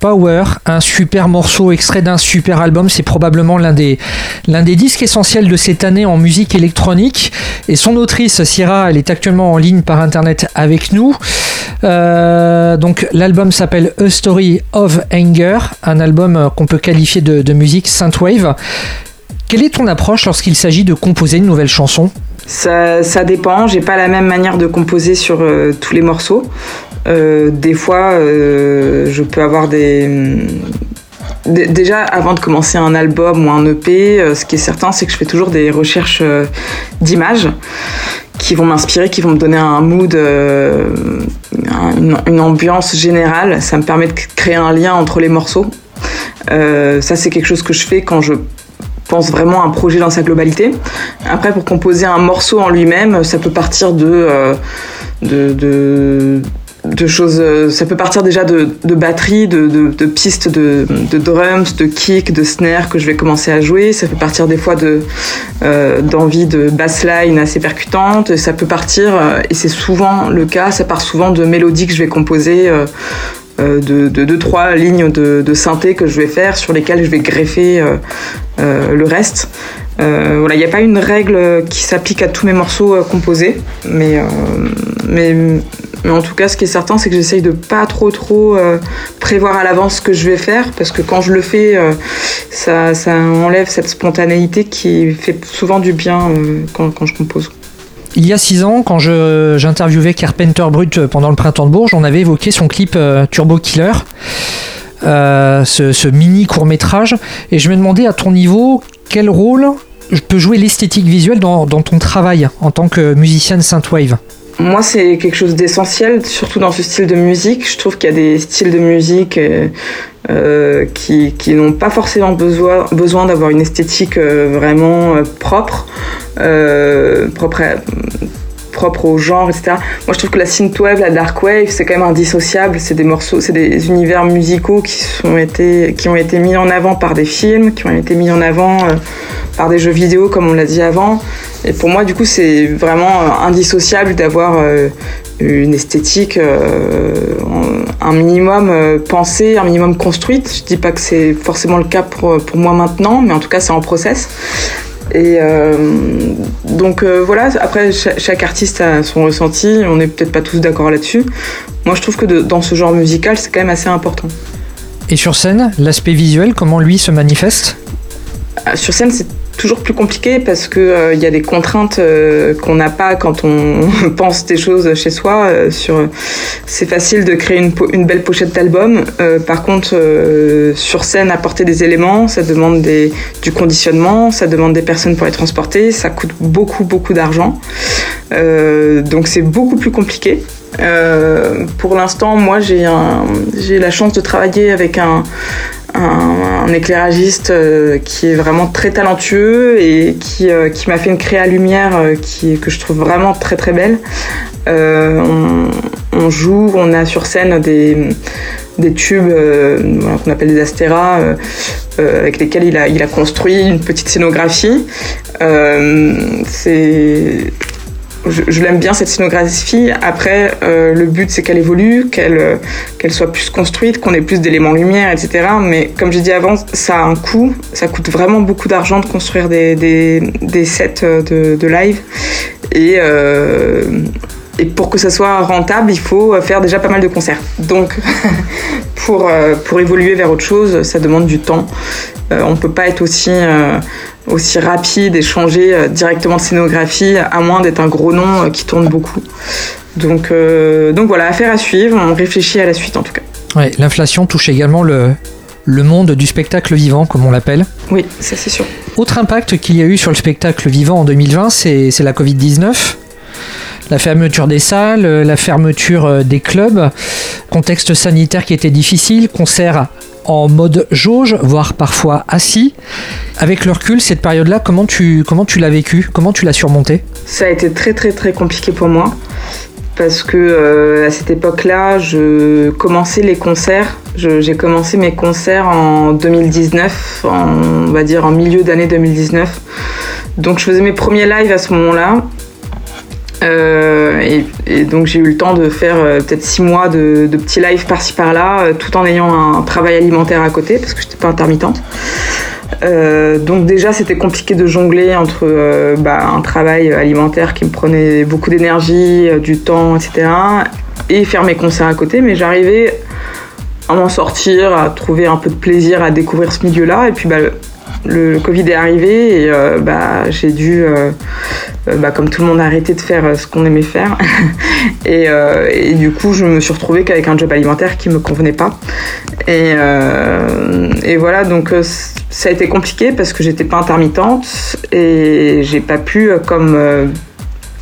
Power, un super morceau extrait d'un super album. C'est probablement l'un des, l'un des disques essentiels de cette année en musique électronique. Et son autrice, Syrah, elle est actuellement en ligne par internet avec nous. Euh, donc l'album s'appelle A Story of Anger, un album qu'on peut qualifier de, musique synthwave. Quelle est ton approche lorsqu'il s'agit de composer une nouvelle chanson? Ça, ça dépend, j'ai pas la même manière de composer sur euh, tous les morceaux. Euh, des fois, euh, je peux avoir des. Déjà, avant de commencer un album ou un EP, ce qui est certain, c'est que je fais toujours des recherches d'images qui vont m'inspirer, qui vont me donner un mood, une, ambiance générale. Ça me permet de créer un lien entre les morceaux. ça, c'est quelque chose que je fais quand je pense vraiment un projet dans sa globalité. Après, pour composer un morceau en lui-même, ça peut partir euh, de, de, choses. Euh, ça peut partir déjà de, de batterie, de, de, pistes de, de, drums, de kick, de snare que je vais commencer à jouer. Ça peut partir des fois de euh, d'envie de bassline assez percutante. Ça peut partir, et c'est souvent le cas, ça part souvent de mélodies que je vais composer. Euh, de, deux, trois lignes de, synthé que je vais faire sur lesquelles je vais greffer euh, euh, le reste. voilà, il n'y a pas une règle qui s'applique à tous mes morceaux composés, mais, en tout cas, ce qui est certain, c'est que j'essaye de pas trop trop prévoir à l'avance ce que je vais faire, parce que quand je le fais, ça, ça, enlève cette spontanéité qui fait souvent du bien quand, quand je compose. Il y a six ans, quand j'interviewais Carpenter Brut pendant le printemps de Bourges, on avait évoqué son clip euh, Turbo Killer. Euh, ce, mini court métrage et je me demandais à ton niveau quel rôle peut jouer l'esthétique visuelle dans, ton travail en tant que musicienne synthwave? Moi, c'est quelque chose d'essentiel, surtout dans ce style de musique. Je trouve qu'il y a des styles de musique euh, qui, qui n'ont pas forcément besoin, besoin d'avoir une esthétique vraiment propre euh, propre, propre au genre, etc. Moi, je trouve que la synthwave, la dark wave, c'est quand même indissociable. C'est des morceaux, c'est des univers musicaux qui été, qui ont été mis en avant par des films, qui ont été mis en avant euh, par des jeux vidéo, comme on l'a dit avant. Et pour moi, du coup, c'est vraiment euh, indissociable d'avoir une esthétique un minimum pensée, un minimum construite. Je dis pas que c'est forcément le cas pour, pour moi maintenant, mais en tout cas, c'est en process. Et euh, donc euh, voilà, après chaque, artiste a son ressenti, on n'est peut-être pas tous d'accord là-dessus. Moi je trouve que dans ce genre musical c'est quand même assez important. Et sur scène, l'aspect visuel, comment lui se manifeste? Ah, Sur scène c'est toujours plus compliqué parce que euh, il y a des contraintes euh, qu'on n'a pas quand on pense des choses chez soi. Euh, sur, c'est facile de créer une, belle pochette d'album. par contre, sur scène, apporter des éléments, ça demande du conditionnement, ça demande des personnes pour les transporter, ça coûte beaucoup beaucoup d'argent. donc c'est beaucoup plus compliqué. pour l'instant, moi, j'ai la chance de travailler avec un, un, éclairagiste euh, qui est vraiment très talentueux et qui, euh, m'a fait une créa lumière euh, qui, que je trouve vraiment très très belle. On, joue, on a sur scène des, tubes qu'on appelle des astéras avec lesquels il a, il a construit une petite scénographie. c'est je, l'aime bien cette scénographie. Après, euh, le but c'est qu'elle évolue, qu'elle euh, qu'elle soit plus construite, qu'on ait plus d'éléments lumière, etc. Mais comme j'ai dit avant, ça a un coût. Ça coûte vraiment beaucoup d'argent de construire des, des, des sets euh, de, de, live. Et, euh, et pour que ça soit rentable, il faut faire déjà pas mal de concerts. Donc, pour, pour évoluer vers autre chose, ça demande du temps. on ne peut pas être aussi aussi rapide et changer euh, directement de scénographie, à moins d'être un gros nom euh, qui tourne beaucoup. Donc, euh, donc voilà, affaire à suivre, on réfléchit à la suite en tout cas. Ouais, L'inflation touche également le, le monde du spectacle vivant, comme on l'appelle. Oui, ça c'est sûr. Autre impact qu'il y a eu sur le spectacle vivant en 2020, c'est la Covid-19. La fermeture des salles, la fermeture des clubs, contexte sanitaire qui était difficile, concerts en mode jauge, voire parfois assis. Avec le recul, cette période-là, comment tu, comment tu l'as vécu Comment tu l'as surmonté Ça a été très très très compliqué pour moi parce que euh, à cette époque-là, je commençais les concerts. J'ai commencé mes concerts en 2019, on va dire en milieu d'année 2019. Donc je faisais mes premiers lives à ce moment-là. Et, donc j'ai eu le temps de faire peut-être six mois de, petits lives par-ci par-là, tout en ayant un travail alimentaire à côté, parce que je n'étais pas intermittente. donc déjà c'était compliqué de jongler entre bah, un travail alimentaire qui me prenait beaucoup d'énergie, du temps, etc. et faire mes concerts à côté, mais j'arrivais à m'en sortir, à trouver un peu de plaisir à découvrir ce milieu-là. Et puis bah, le, Covid est arrivé et euh, bah, j'ai dû, euh, euh, bah, comme tout le monde, arrêter de faire ce qu'on aimait faire. et, du coup, je me suis retrouvée qu'avec un job alimentaire qui me convenait pas. Et, voilà, donc ça a été compliqué parce que j'étais pas intermittente et j'ai pas pu, comme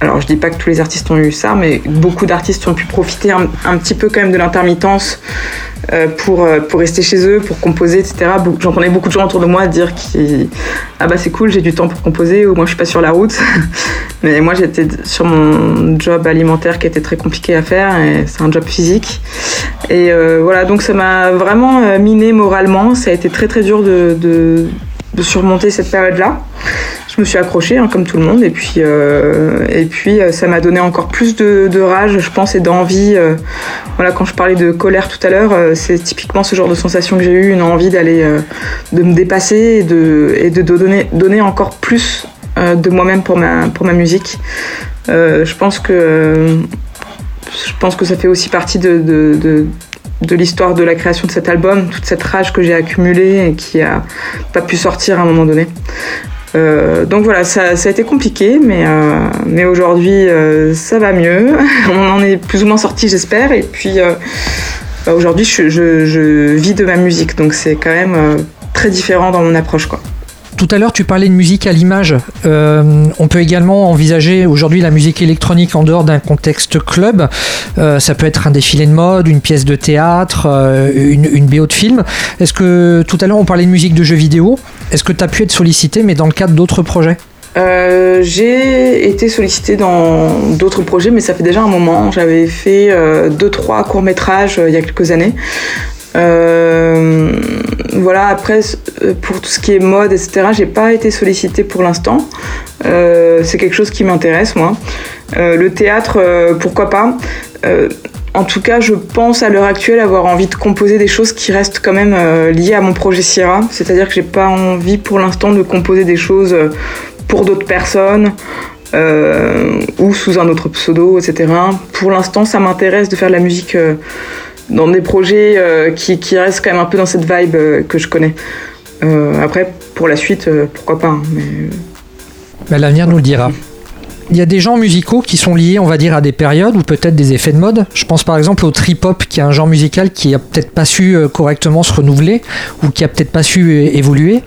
alors je dis pas que tous les artistes ont eu ça, mais beaucoup d'artistes ont pu profiter un, petit peu quand même de l'intermittence pour, euh, pour rester chez eux, pour composer, etc. J'entendais beaucoup de gens autour de moi dire qui ah bah c'est cool, j'ai du temps pour composer, ou moi je suis pas sur la route. mais moi j'étais sur mon job alimentaire qui était très compliqué à faire, et c'est un job physique. Et euh, voilà, donc ça m'a vraiment miné moralement. Ça a été très très dur de, de, de surmonter cette période-là. Je me suis accrochée hein, comme tout le monde et puis euh, et puis euh, ça m'a donné encore plus de, rage je pense et d'envie euh, voilà quand je parlais de colère tout à l'heure c'est typiquement ce genre de sensation que j'ai eu une envie d'aller de me dépasser et de et de donner donner encore plus de moi-même pour ma pour ma musique. Je pense que je pense que ça fait aussi partie de, l'histoire de la création de cet album, toute cette rage que j'ai accumulée et qui a pas pu sortir à un moment donné. Euh, donc voilà, ça, a été compliqué, mais, euh, aujourd'hui euh, ça va mieux. On en est plus ou moins sorti, j'espère. Et puis bah, aujourd'hui, je, je, vis de ma musique, donc c'est quand même très différent dans mon approche, quoi. Tout à l'heure, tu parlais de musique à l'image. Euh, on peut également envisager aujourd'hui la musique électronique en dehors d'un contexte club. Euh, ça peut être un défilé de mode, une pièce de théâtre, euh, une, BO de film. Est-ce que tout à l'heure on parlait de musique de jeux vidéo? Est-ce que tu as pu être sollicité, mais dans le cadre d'autres projets? J'ai été sollicité dans d'autres projets, mais ça fait déjà un moment. J'avais fait deux, trois courts métrages il y a quelques années. Voilà, après, euh, pour tout ce qui est mode, etc., j'ai pas été sollicitée pour l'instant. Euh, c'est quelque chose qui m'intéresse, moi. le théâtre, pourquoi pas en tout cas, je pense à l'heure actuelle avoir envie de composer des choses qui restent quand même liées à mon projet Sierra. C'est-à-dire que j'ai pas envie pour l'instant de composer des choses pour d'autres personnes. ou sous un autre pseudo, etc. Pour l'instant, ça m'intéresse de faire de la musique dans des projets euh, qui, qui, restent quand même un peu dans cette vibe euh, que je connais. Euh, après, pour la suite, pourquoi pas. Hein, mais... L'avenir nous le dira. Il y a des genres musicaux qui sont liés, on va dire, à des périodes ou peut-être des effets de mode. Je pense par exemple au trip-hop, qui est un genre musical qui a peut-être pas su correctement se renouveler ou qui a peut-être pas su évoluer.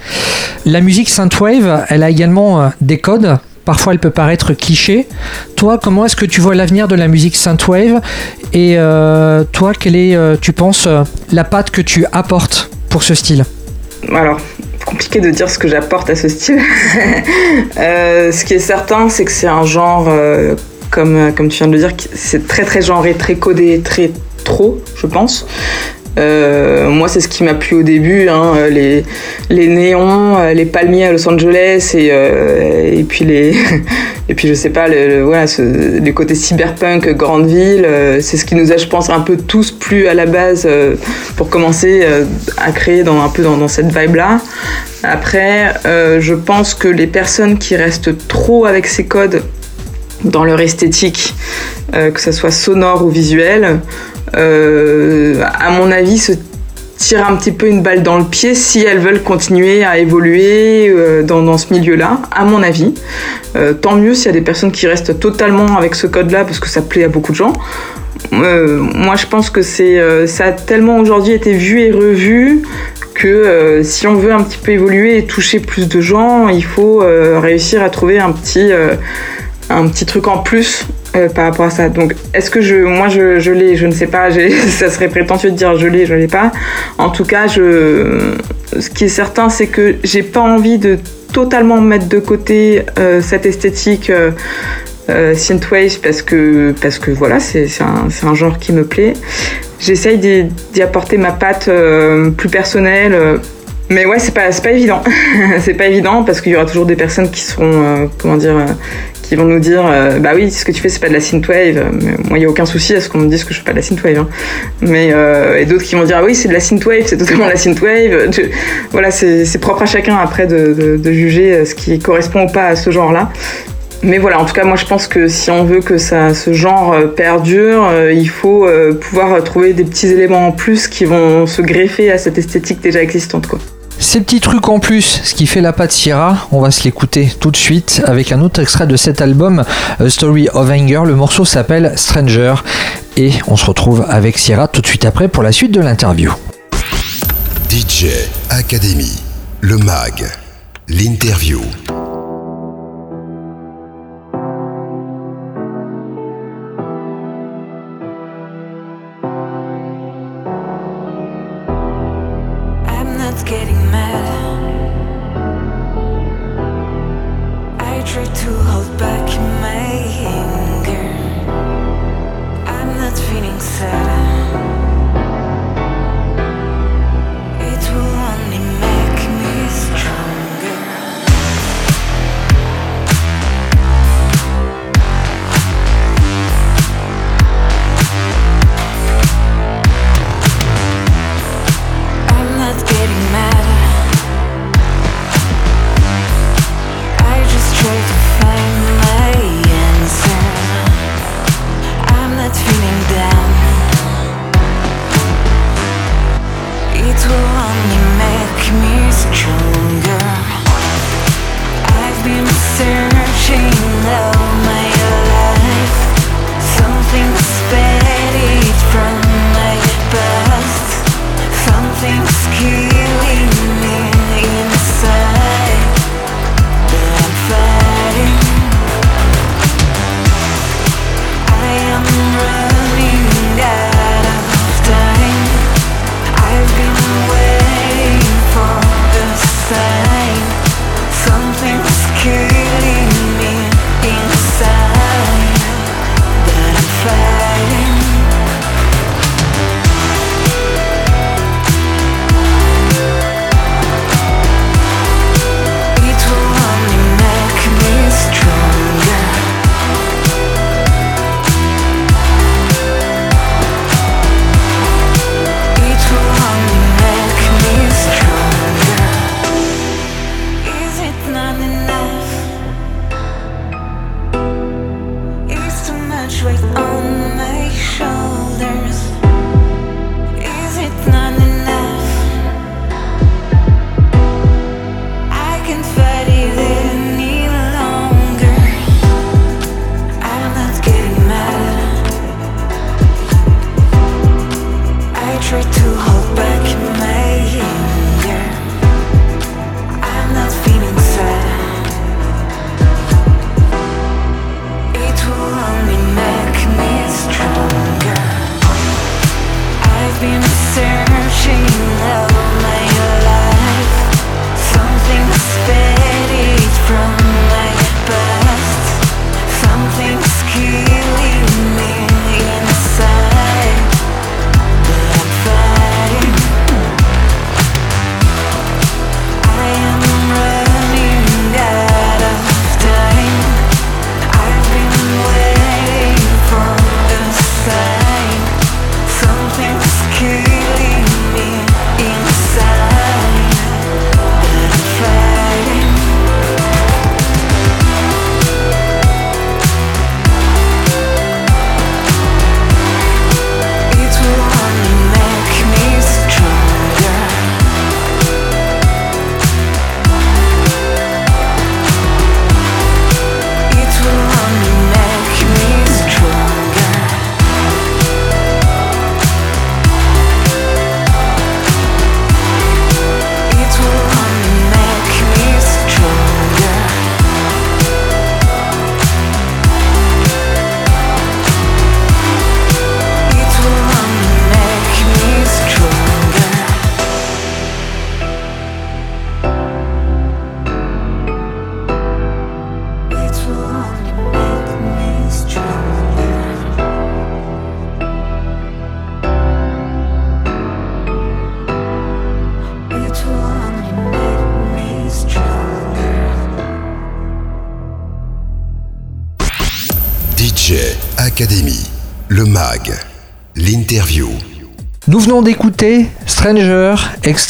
La musique synthwave, elle a également des codes Parfois, elle peut paraître cliché. Toi, comment est-ce que tu vois l'avenir de la musique synthwave Et euh, toi, quelle est, euh, tu penses, euh, la patte que tu apportes pour ce style? Alors, compliqué de dire ce que j'apporte à ce style. ce qui est certain, c'est que c'est un genre, comme, comme tu viens de le dire, c'est très très genré, très codé, très trop, je pense. Euh, moi, c'est ce qui m'a plu au début, hein, les, les néons, euh, les palmiers à Los Angeles et, euh, et puis les et puis je sais pas le, voilà, les côtés cyberpunk, grande ville, c'est ce qui nous a, je pense, un peu tous plu à la base pour commencer à créer dans un peu dans, cette vibe là. Après, je pense que les personnes qui restent trop avec ces codes dans leur esthétique, que ce soit sonore ou visuel, euh, à mon avis, se tirent un petit peu une balle dans le pied si elles veulent continuer à évoluer euh, dans, ce milieu-là, à mon avis. Euh, tant mieux s'il y a des personnes qui restent totalement avec ce code-là parce que ça plaît à beaucoup de gens. moi, je pense que ça a tellement aujourd'hui été vu et revu que si on veut un petit peu évoluer et toucher plus de gens, il faut réussir à trouver un petit, un petit truc en plus euh, par rapport à ça. Donc, est-ce que je, moi, je, l'ai, je ne sais pas. Ça serait prétentieux de dire je l'ai, je l'ai pas. En tout cas, je, ce qui est certain, c'est que j'ai pas envie de totalement mettre de côté euh, cette esthétique euh, euh, synthwave parce que parce que voilà, c'est un, un, genre qui me plaît. J'essaye d'y apporter ma patte plus personnelle Mais ouais, c'est pas, pas évident. c'est pas évident parce qu'il y aura toujours des personnes qui seront, comment dire, qui vont nous dire euh, bah oui ce que tu fais c'est pas de la synthwave mais moi il y a aucun souci à ce qu'on me dise que je fais pas de la synthwave hein. mais euh, et d'autres qui vont dire ah oui c'est de la synthwave c'est totalement la synthwave voilà c'est propre à chacun après de, de, juger ce qui correspond ou pas à ce genre là mais voilà, en tout cas, moi je pense que si on veut que ça, ce genre euh, perdure, il faut pouvoir trouver des petits éléments en plus qui vont se greffer à cette esthétique déjà existante. Quoi. Ces petits trucs en plus, ce qui fait la patte Sierra, on va se l'écouter tout de suite avec un autre extrait de cet album, A Story of Anger. Le morceau s'appelle Stranger et on se retrouve avec Sierra tout de suite après pour la suite de l'interview. DJ Academy, le mag, l'interview.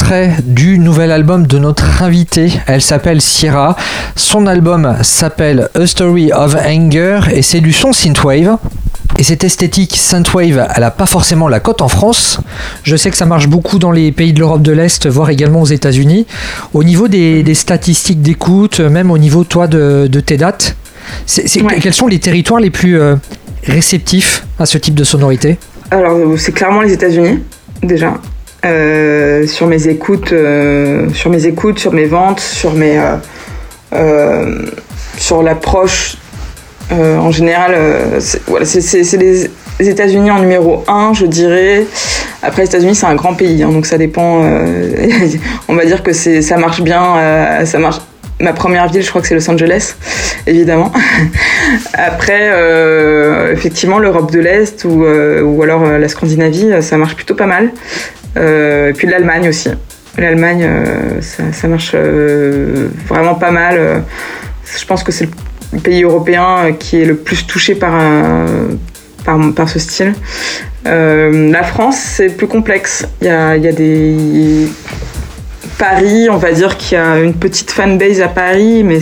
Extrait du nouvel album de notre invitée. Elle s'appelle Sierra. Son album s'appelle A Story of Anger et c'est du son synthwave. Et cette esthétique synthwave, elle n'a pas forcément la cote en France. Je sais que ça marche beaucoup dans les pays de l'Europe de l'Est, voire également aux États-Unis. Au niveau des, statistiques d'écoute, même au niveau toi de, tes dates, quels sont les territoires les plus euh, réceptifs à ce type de sonorité? Alors, c'est clairement les États-Unis, déjà. Euh, sur mes écoutes, euh, sur mes écoutes, sur mes ventes, sur mes, euh, sur l'approche en général. c'est voilà, les États-Unis en numéro 1, je dirais. Après, les États-Unis, c'est un grand pays, hein, donc ça dépend. on va dire que ça marche bien, ça marche ma première ville, je crois que c'est Los Angeles, évidemment. Après, effectivement, l'Europe de l'Est ou, ou alors la Scandinavie, ça marche plutôt pas mal. Et puis l'Allemagne aussi. L'Allemagne, ça, marche vraiment pas mal. je pense que c'est le pays européen qui est le plus touché par, par, ce style. la France, c'est plus complexe. Il y a, y a des Paris, on va dire qu'il y a une petite fanbase à Paris, mais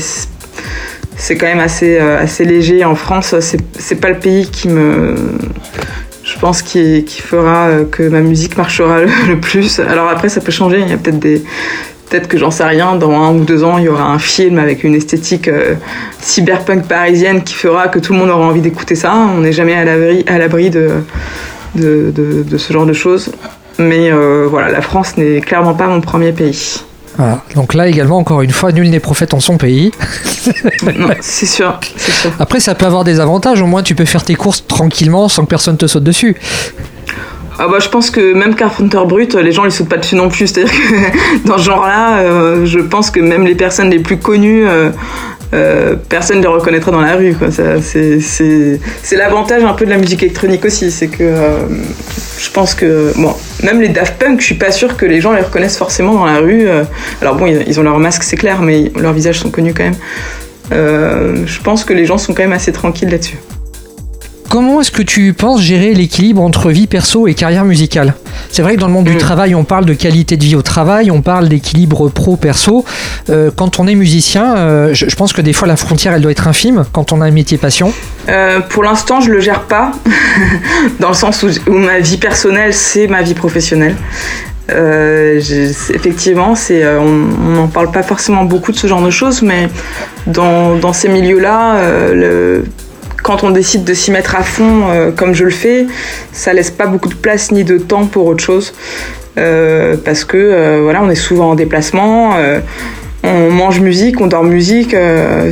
c'est quand même assez, euh, assez léger. En France, c'est pas le pays qui me. Je pense qui, fera euh, que ma musique marchera le, plus. Alors après, ça peut changer. Il y a peut-être des. Peut-être que j'en sais rien, dans un ou deux ans, il y aura un film avec une esthétique euh, cyberpunk parisienne qui fera que tout le monde aura envie d'écouter ça. On n'est jamais à l'abri de, ce genre de choses. Mais euh, voilà, la France n'est clairement pas mon premier pays. Voilà. Donc là également, encore une fois, nul n'est prophète en son pays. c'est sûr, sûr, Après, ça peut avoir des avantages. Au moins, tu peux faire tes courses tranquillement sans que personne te saute dessus. Ah bah, je pense que même Carpenter Brut, les gens ne sautent pas dessus non plus. C'est-à-dire que dans ce genre-là, euh, je pense que même les personnes les plus connues euh, euh, personne ne les reconnaîtra dans la rue. C'est l'avantage un peu de la musique électronique aussi, c'est que euh, je pense que bon, même les Daft Punk, je suis pas sûr que les gens les reconnaissent forcément dans la rue. Euh. alors bon, ils ont leur masque, c'est clair, mais leurs visages sont connus quand même. je pense que les gens sont quand même assez tranquilles là-dessus. Comment est-ce que tu penses gérer l'équilibre entre vie perso et carrière musicale? C'est vrai que dans le monde du mm. travail, on parle de qualité de vie au travail, on parle d'équilibre pro-perso. Euh, quand on est musicien, euh, je, pense que des fois la frontière, elle doit être infime quand on a un métier passion. Euh, pour l'instant, je le gère pas, dans le sens où, ma vie personnelle, c'est ma vie professionnelle. effectivement, c'est, on n'en parle pas forcément beaucoup de ce genre de choses, mais dans, dans ces milieux-là, le quand on décide de s'y mettre à fond, euh, comme je le fais, ça laisse pas beaucoup de place ni de temps pour autre chose. Euh, parce que euh, voilà, on est souvent en déplacement, on mange musique, on dort musique,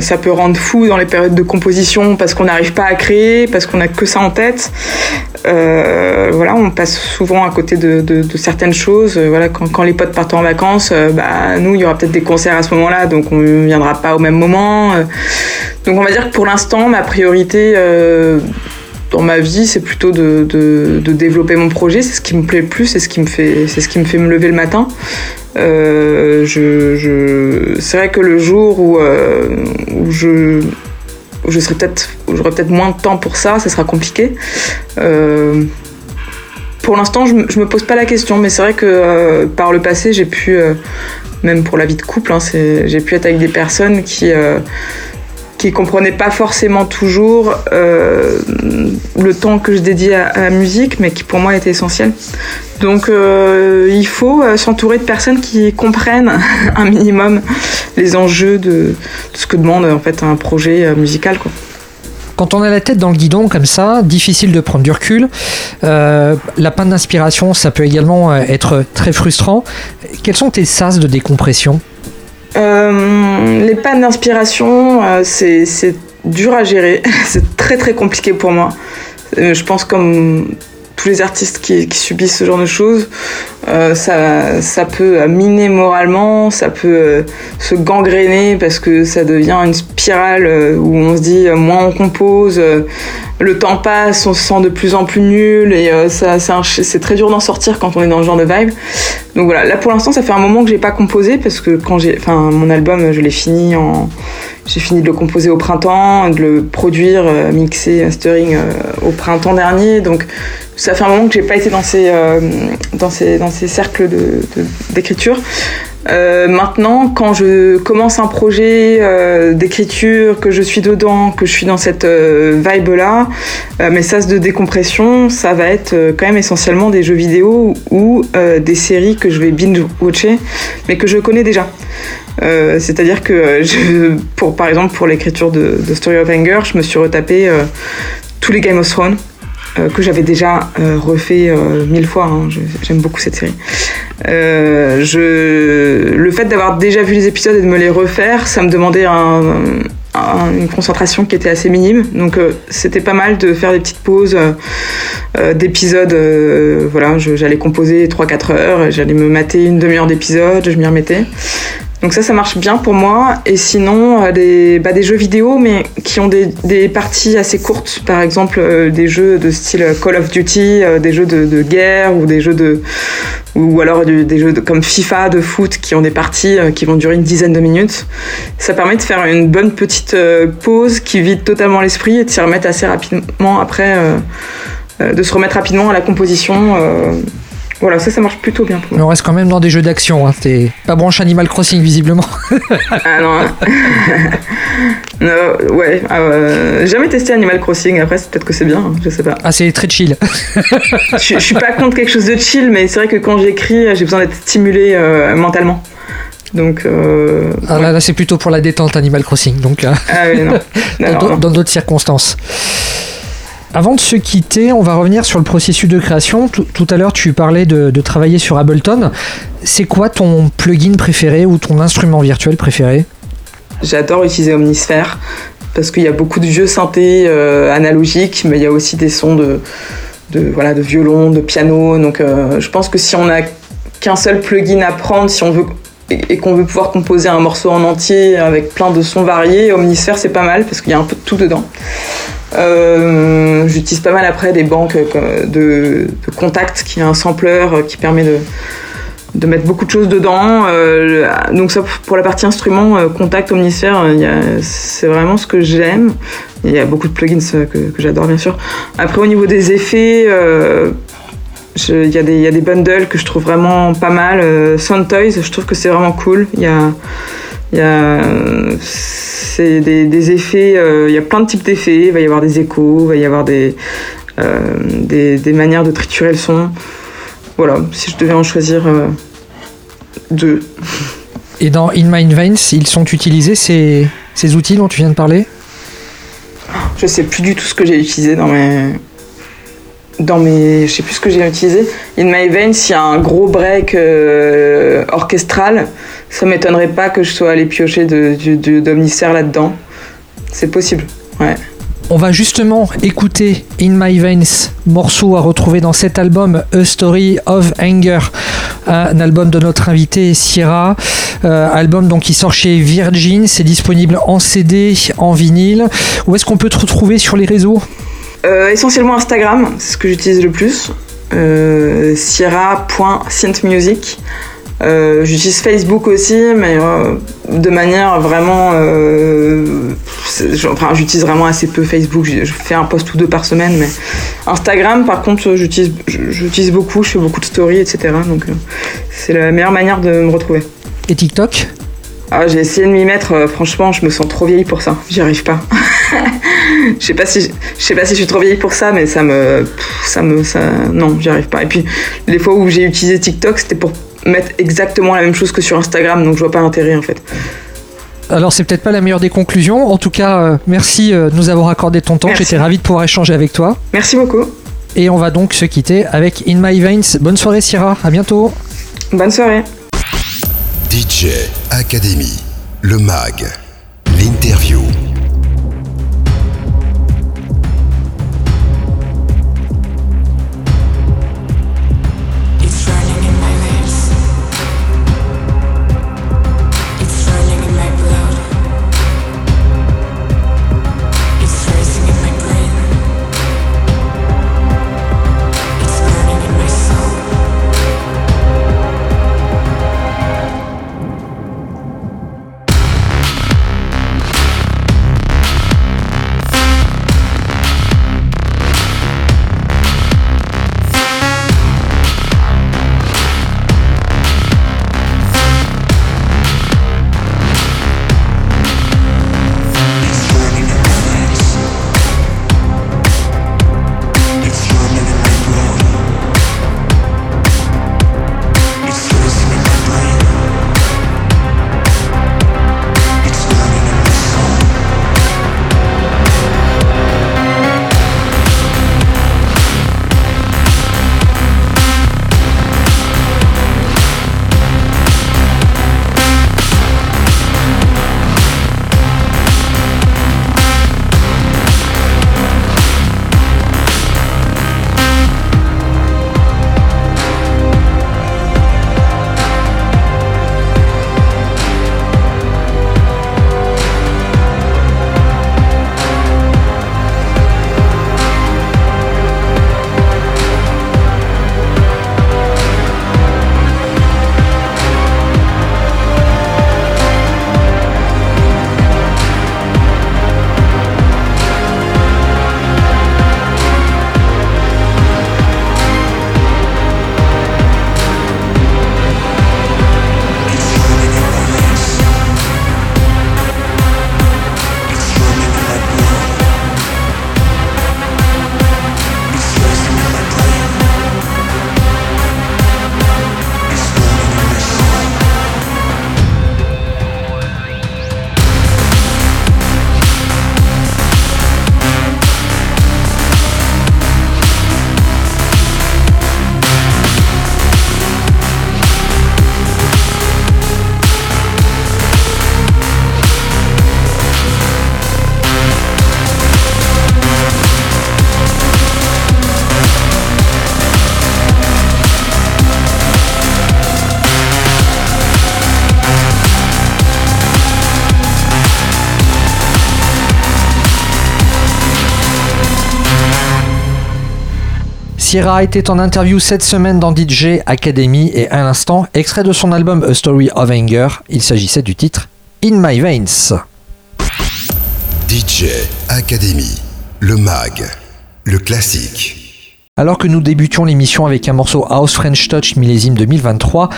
ça peut rendre fou dans les périodes de composition parce qu'on n'arrive pas à créer, parce qu'on a que ça en tête. voilà, on passe souvent à côté de, certaines choses. Voilà, quand, les potes partent en vacances, bah, nous, il y aura peut-être des concerts à ce moment-là, donc on ne viendra pas au même moment. Donc on va dire que pour l'instant, ma priorité euh, dans ma vie, c'est plutôt de, développer mon projet. C'est ce qui me plaît le plus, c'est ce qui me fait, c'est ce qui me fait me lever le matin. Euh, c'est vrai que le jour où, euh, je je serai peut-être j'aurai peut-être moins de temps pour ça, ça sera compliqué. pour l'instant, je, ne me pose pas la question, mais c'est vrai que par le passé, j'ai pu, même pour la vie de couple, hein, j'ai pu être avec des personnes qui qui comprenaient pas forcément toujours euh, le temps que je dédiais à, la musique, mais qui pour moi était essentiel. Donc euh, il faut euh, s'entourer de personnes qui comprennent un minimum les enjeux de, ce que demande en fait un projet musical. Quand on a la tête dans le guidon comme ça, difficile de prendre du recul. la panne d'inspiration, ça peut également être très frustrant. Quels sont tes sas de décompression? Euh, les pannes d'inspiration, euh, c'est dur à gérer. c'est très très compliqué pour moi. Euh, je pense comme tous les artistes qui, subissent ce genre de choses. Euh, ça, ça peut miner moralement, ça peut se gangréner parce que ça devient une spirale où on se dit moins on compose, le temps passe, on se sent de plus en plus nul et ça, c'est très dur d'en sortir quand on est dans ce genre de vibe. Donc voilà, là pour l'instant ça fait un moment que j'ai pas composé parce que quand j'ai, enfin mon album je l'ai fini en j'ai fini de le composer au printemps, de le produire, euh, mixer, mastering euh, au printemps dernier. Donc ça fait un moment que j'ai pas été euh, dans ces, dans ces cercles d'écriture. De, maintenant, quand je commence un projet d'écriture, que je suis dedans, que je suis dans cette vibe-là, mes sas de décompression, ça va être quand même essentiellement des jeux vidéo ou des séries que je vais binge-watcher, mais que je connais déjà. Euh, c'est-à-dire que, euh, pour, par exemple, pour l'écriture de, Story of Anger, je me suis retapé euh, tous les Game of Thrones. Que j'avais déjà refait mille fois, hein. j'aime beaucoup cette série. Le fait d'avoir déjà vu les épisodes et de me les refaire, ça me demandait une concentration qui était assez minime. Donc c'était pas mal de faire des petites pauses d'épisodes. voilà, j'allais composer 3-4 heures, j'allais me mater une demi-heure d'épisode, je m'y remettais. Donc ça, ça marche bien pour moi. Et sinon, euh, des, bah, des jeux vidéo, mais qui ont des, des parties assez courtes. Par exemple, euh, des jeux de style Call of Duty, euh, des jeux de, de, guerre ou des jeux de ou alors des jeux comme FIFA de foot qui ont des parties qui vont durer une dizaine de minutes. Ça permet de faire une bonne petite pause qui vide totalement l'esprit et de s'y remettre assez rapidement après, de se remettre rapidement à la composition voilà, ça, ça marche plutôt bien pour moi. on reste quand même dans des jeux d'action. Hein. T'es pas branche Animal Crossing, visiblement. ah non. ouais. Euh, jamais testé Animal Crossing. Après, peut-être que c'est bien. Hein, je sais pas. Ah, c'est très chill. je, suis pas contre quelque chose de chill, mais c'est vrai que quand j'écris, j'ai besoin d'être stimulé euh, mentalement. Donc, euh, ah, là, là c'est plutôt pour la détente Animal Crossing. Donc, ah oui, non. dans d'autres circonstances. Avant de se quitter, on va revenir sur le processus de création. Tout, à l'heure, tu parlais de, travailler sur Ableton. C'est quoi ton plugin préféré ou ton instrument virtuel préféré? J'adore utiliser Omnisphere parce qu'il y a beaucoup de vieux synthés euh, analogiques, mais il y a aussi des sons de, voilà, de violon, de piano. Donc euh, je pense que si on n'a qu'un seul plugin à prendre, si on veut et qu'on veut pouvoir composer un morceau en entier avec plein de sons variés, Omnisphere c'est pas mal parce qu'il y a un peu de tout dedans. Euh, j'utilise pas mal après des banques de, de contact qui est un sampler qui permet de, de mettre beaucoup de choses dedans. Euh, donc ça pour la partie instrument, euh, contact, omnisphère, c'est vraiment ce que j'aime. Il y a beaucoup de plugins que, j'adore bien sûr. Après au niveau des effets, il y, a y, a des bundles que je trouve vraiment pas mal. Sound Toys, je trouve que c'est vraiment cool. Il y a, y a c'est des, effets, euh, il y a plein de types d'effets, il va y avoir des échos, il va y avoir des, euh, des, manières de triturer le son. Voilà, si je devais en choisir euh, deux. Et dans In Mind Veins, ils sont utilisés ces, ces outils dont tu viens de parler? Je sais plus du tout ce que j'ai utilisé dans mes, dans mes, je sais plus ce que j'ai utilisé. In My Veins, il y a un gros break euh, orchestral. Ça m'étonnerait pas que je sois allé piocher d'Omnisphere là-dedans. C'est possible, ouais. On va justement écouter In My Veins, morceau à retrouver dans cet album A Story of Anger, un album de notre invité Sierra, euh, album donc qui sort chez Virgin, c'est disponible en CD, en vinyle. Où est-ce qu'on peut te retrouver sur les réseaux? Euh, essentiellement Instagram, c'est ce que j'utilise le plus. Euh, Sierra.synthmusic. Euh, j'utilise Facebook aussi, mais de manière vraiment. enfin, j'utilise vraiment assez peu Facebook. Je, fais un post ou deux par semaine, mais Instagram, par contre, j'utilise, beaucoup. Je fais beaucoup de stories, etc. Donc, c'est la meilleure manière de me retrouver. Et TikTok? Ah, j'ai essayé de m'y mettre, franchement, je me sens trop vieille pour ça. J'y arrive pas. je sais pas si je sais pas si je suis trop vieille pour ça, mais ça me ça me ça non, j'y arrive pas. Et puis les fois où j'ai utilisé TikTok, c'était pour mettre exactement la même chose que sur Instagram, donc je vois pas l'intérêt en fait. Alors c'est peut-être pas la meilleure des conclusions. En tout cas, euh, merci euh, de nous avoir accordé ton temps. J'étais ravi de pouvoir échanger avec toi. Merci beaucoup. Et on va donc se quitter avec In My Veins. Bonne soirée Syrah, à bientôt. Bonne soirée. DJ Academy, le mag, l'interview. Sierra était en interview cette semaine dans DJ Academy et à l'instant, extrait de son album A Story of Anger, il s'agissait du titre In My Veins. DJ Academy, le mag, le classique. Alors que nous débutions l'émission avec un morceau House French Touch millésime 2023,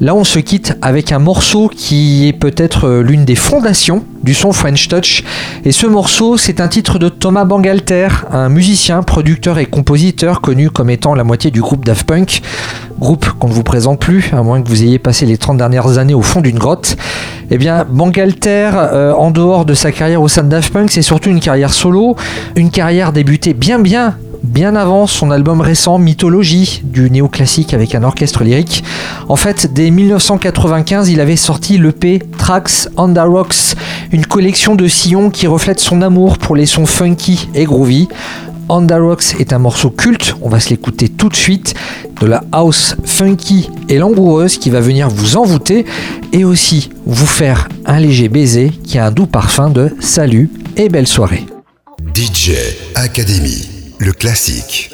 là on se quitte avec un morceau qui est peut-être euh, l'une des fondations du son French Touch. Et ce morceau, c'est un titre de Thomas Bangalter, un musicien, producteur et compositeur connu comme étant la moitié du groupe Daft Punk. Groupe qu'on ne vous présente plus, à moins que vous ayez passé les 30 dernières années au fond d'une grotte. Eh bien, Bangalter, euh, en dehors de sa carrière au sein de Daft Punk, c'est surtout une carrière solo, une carrière débutée bien bien bien avant son album récent Mythologie du néoclassique avec un orchestre lyrique. En fait, dès 1995, il avait sorti l'EP Tracks on Rocks, une collection de sillons qui reflète son amour pour les sons funky et groovy. On Rocks est un morceau culte, on va se l'écouter tout de suite, de la house funky et langoureuse qui va venir vous envoûter et aussi vous faire un léger baiser qui a un doux parfum de salut et belle soirée. DJ Academy le classique.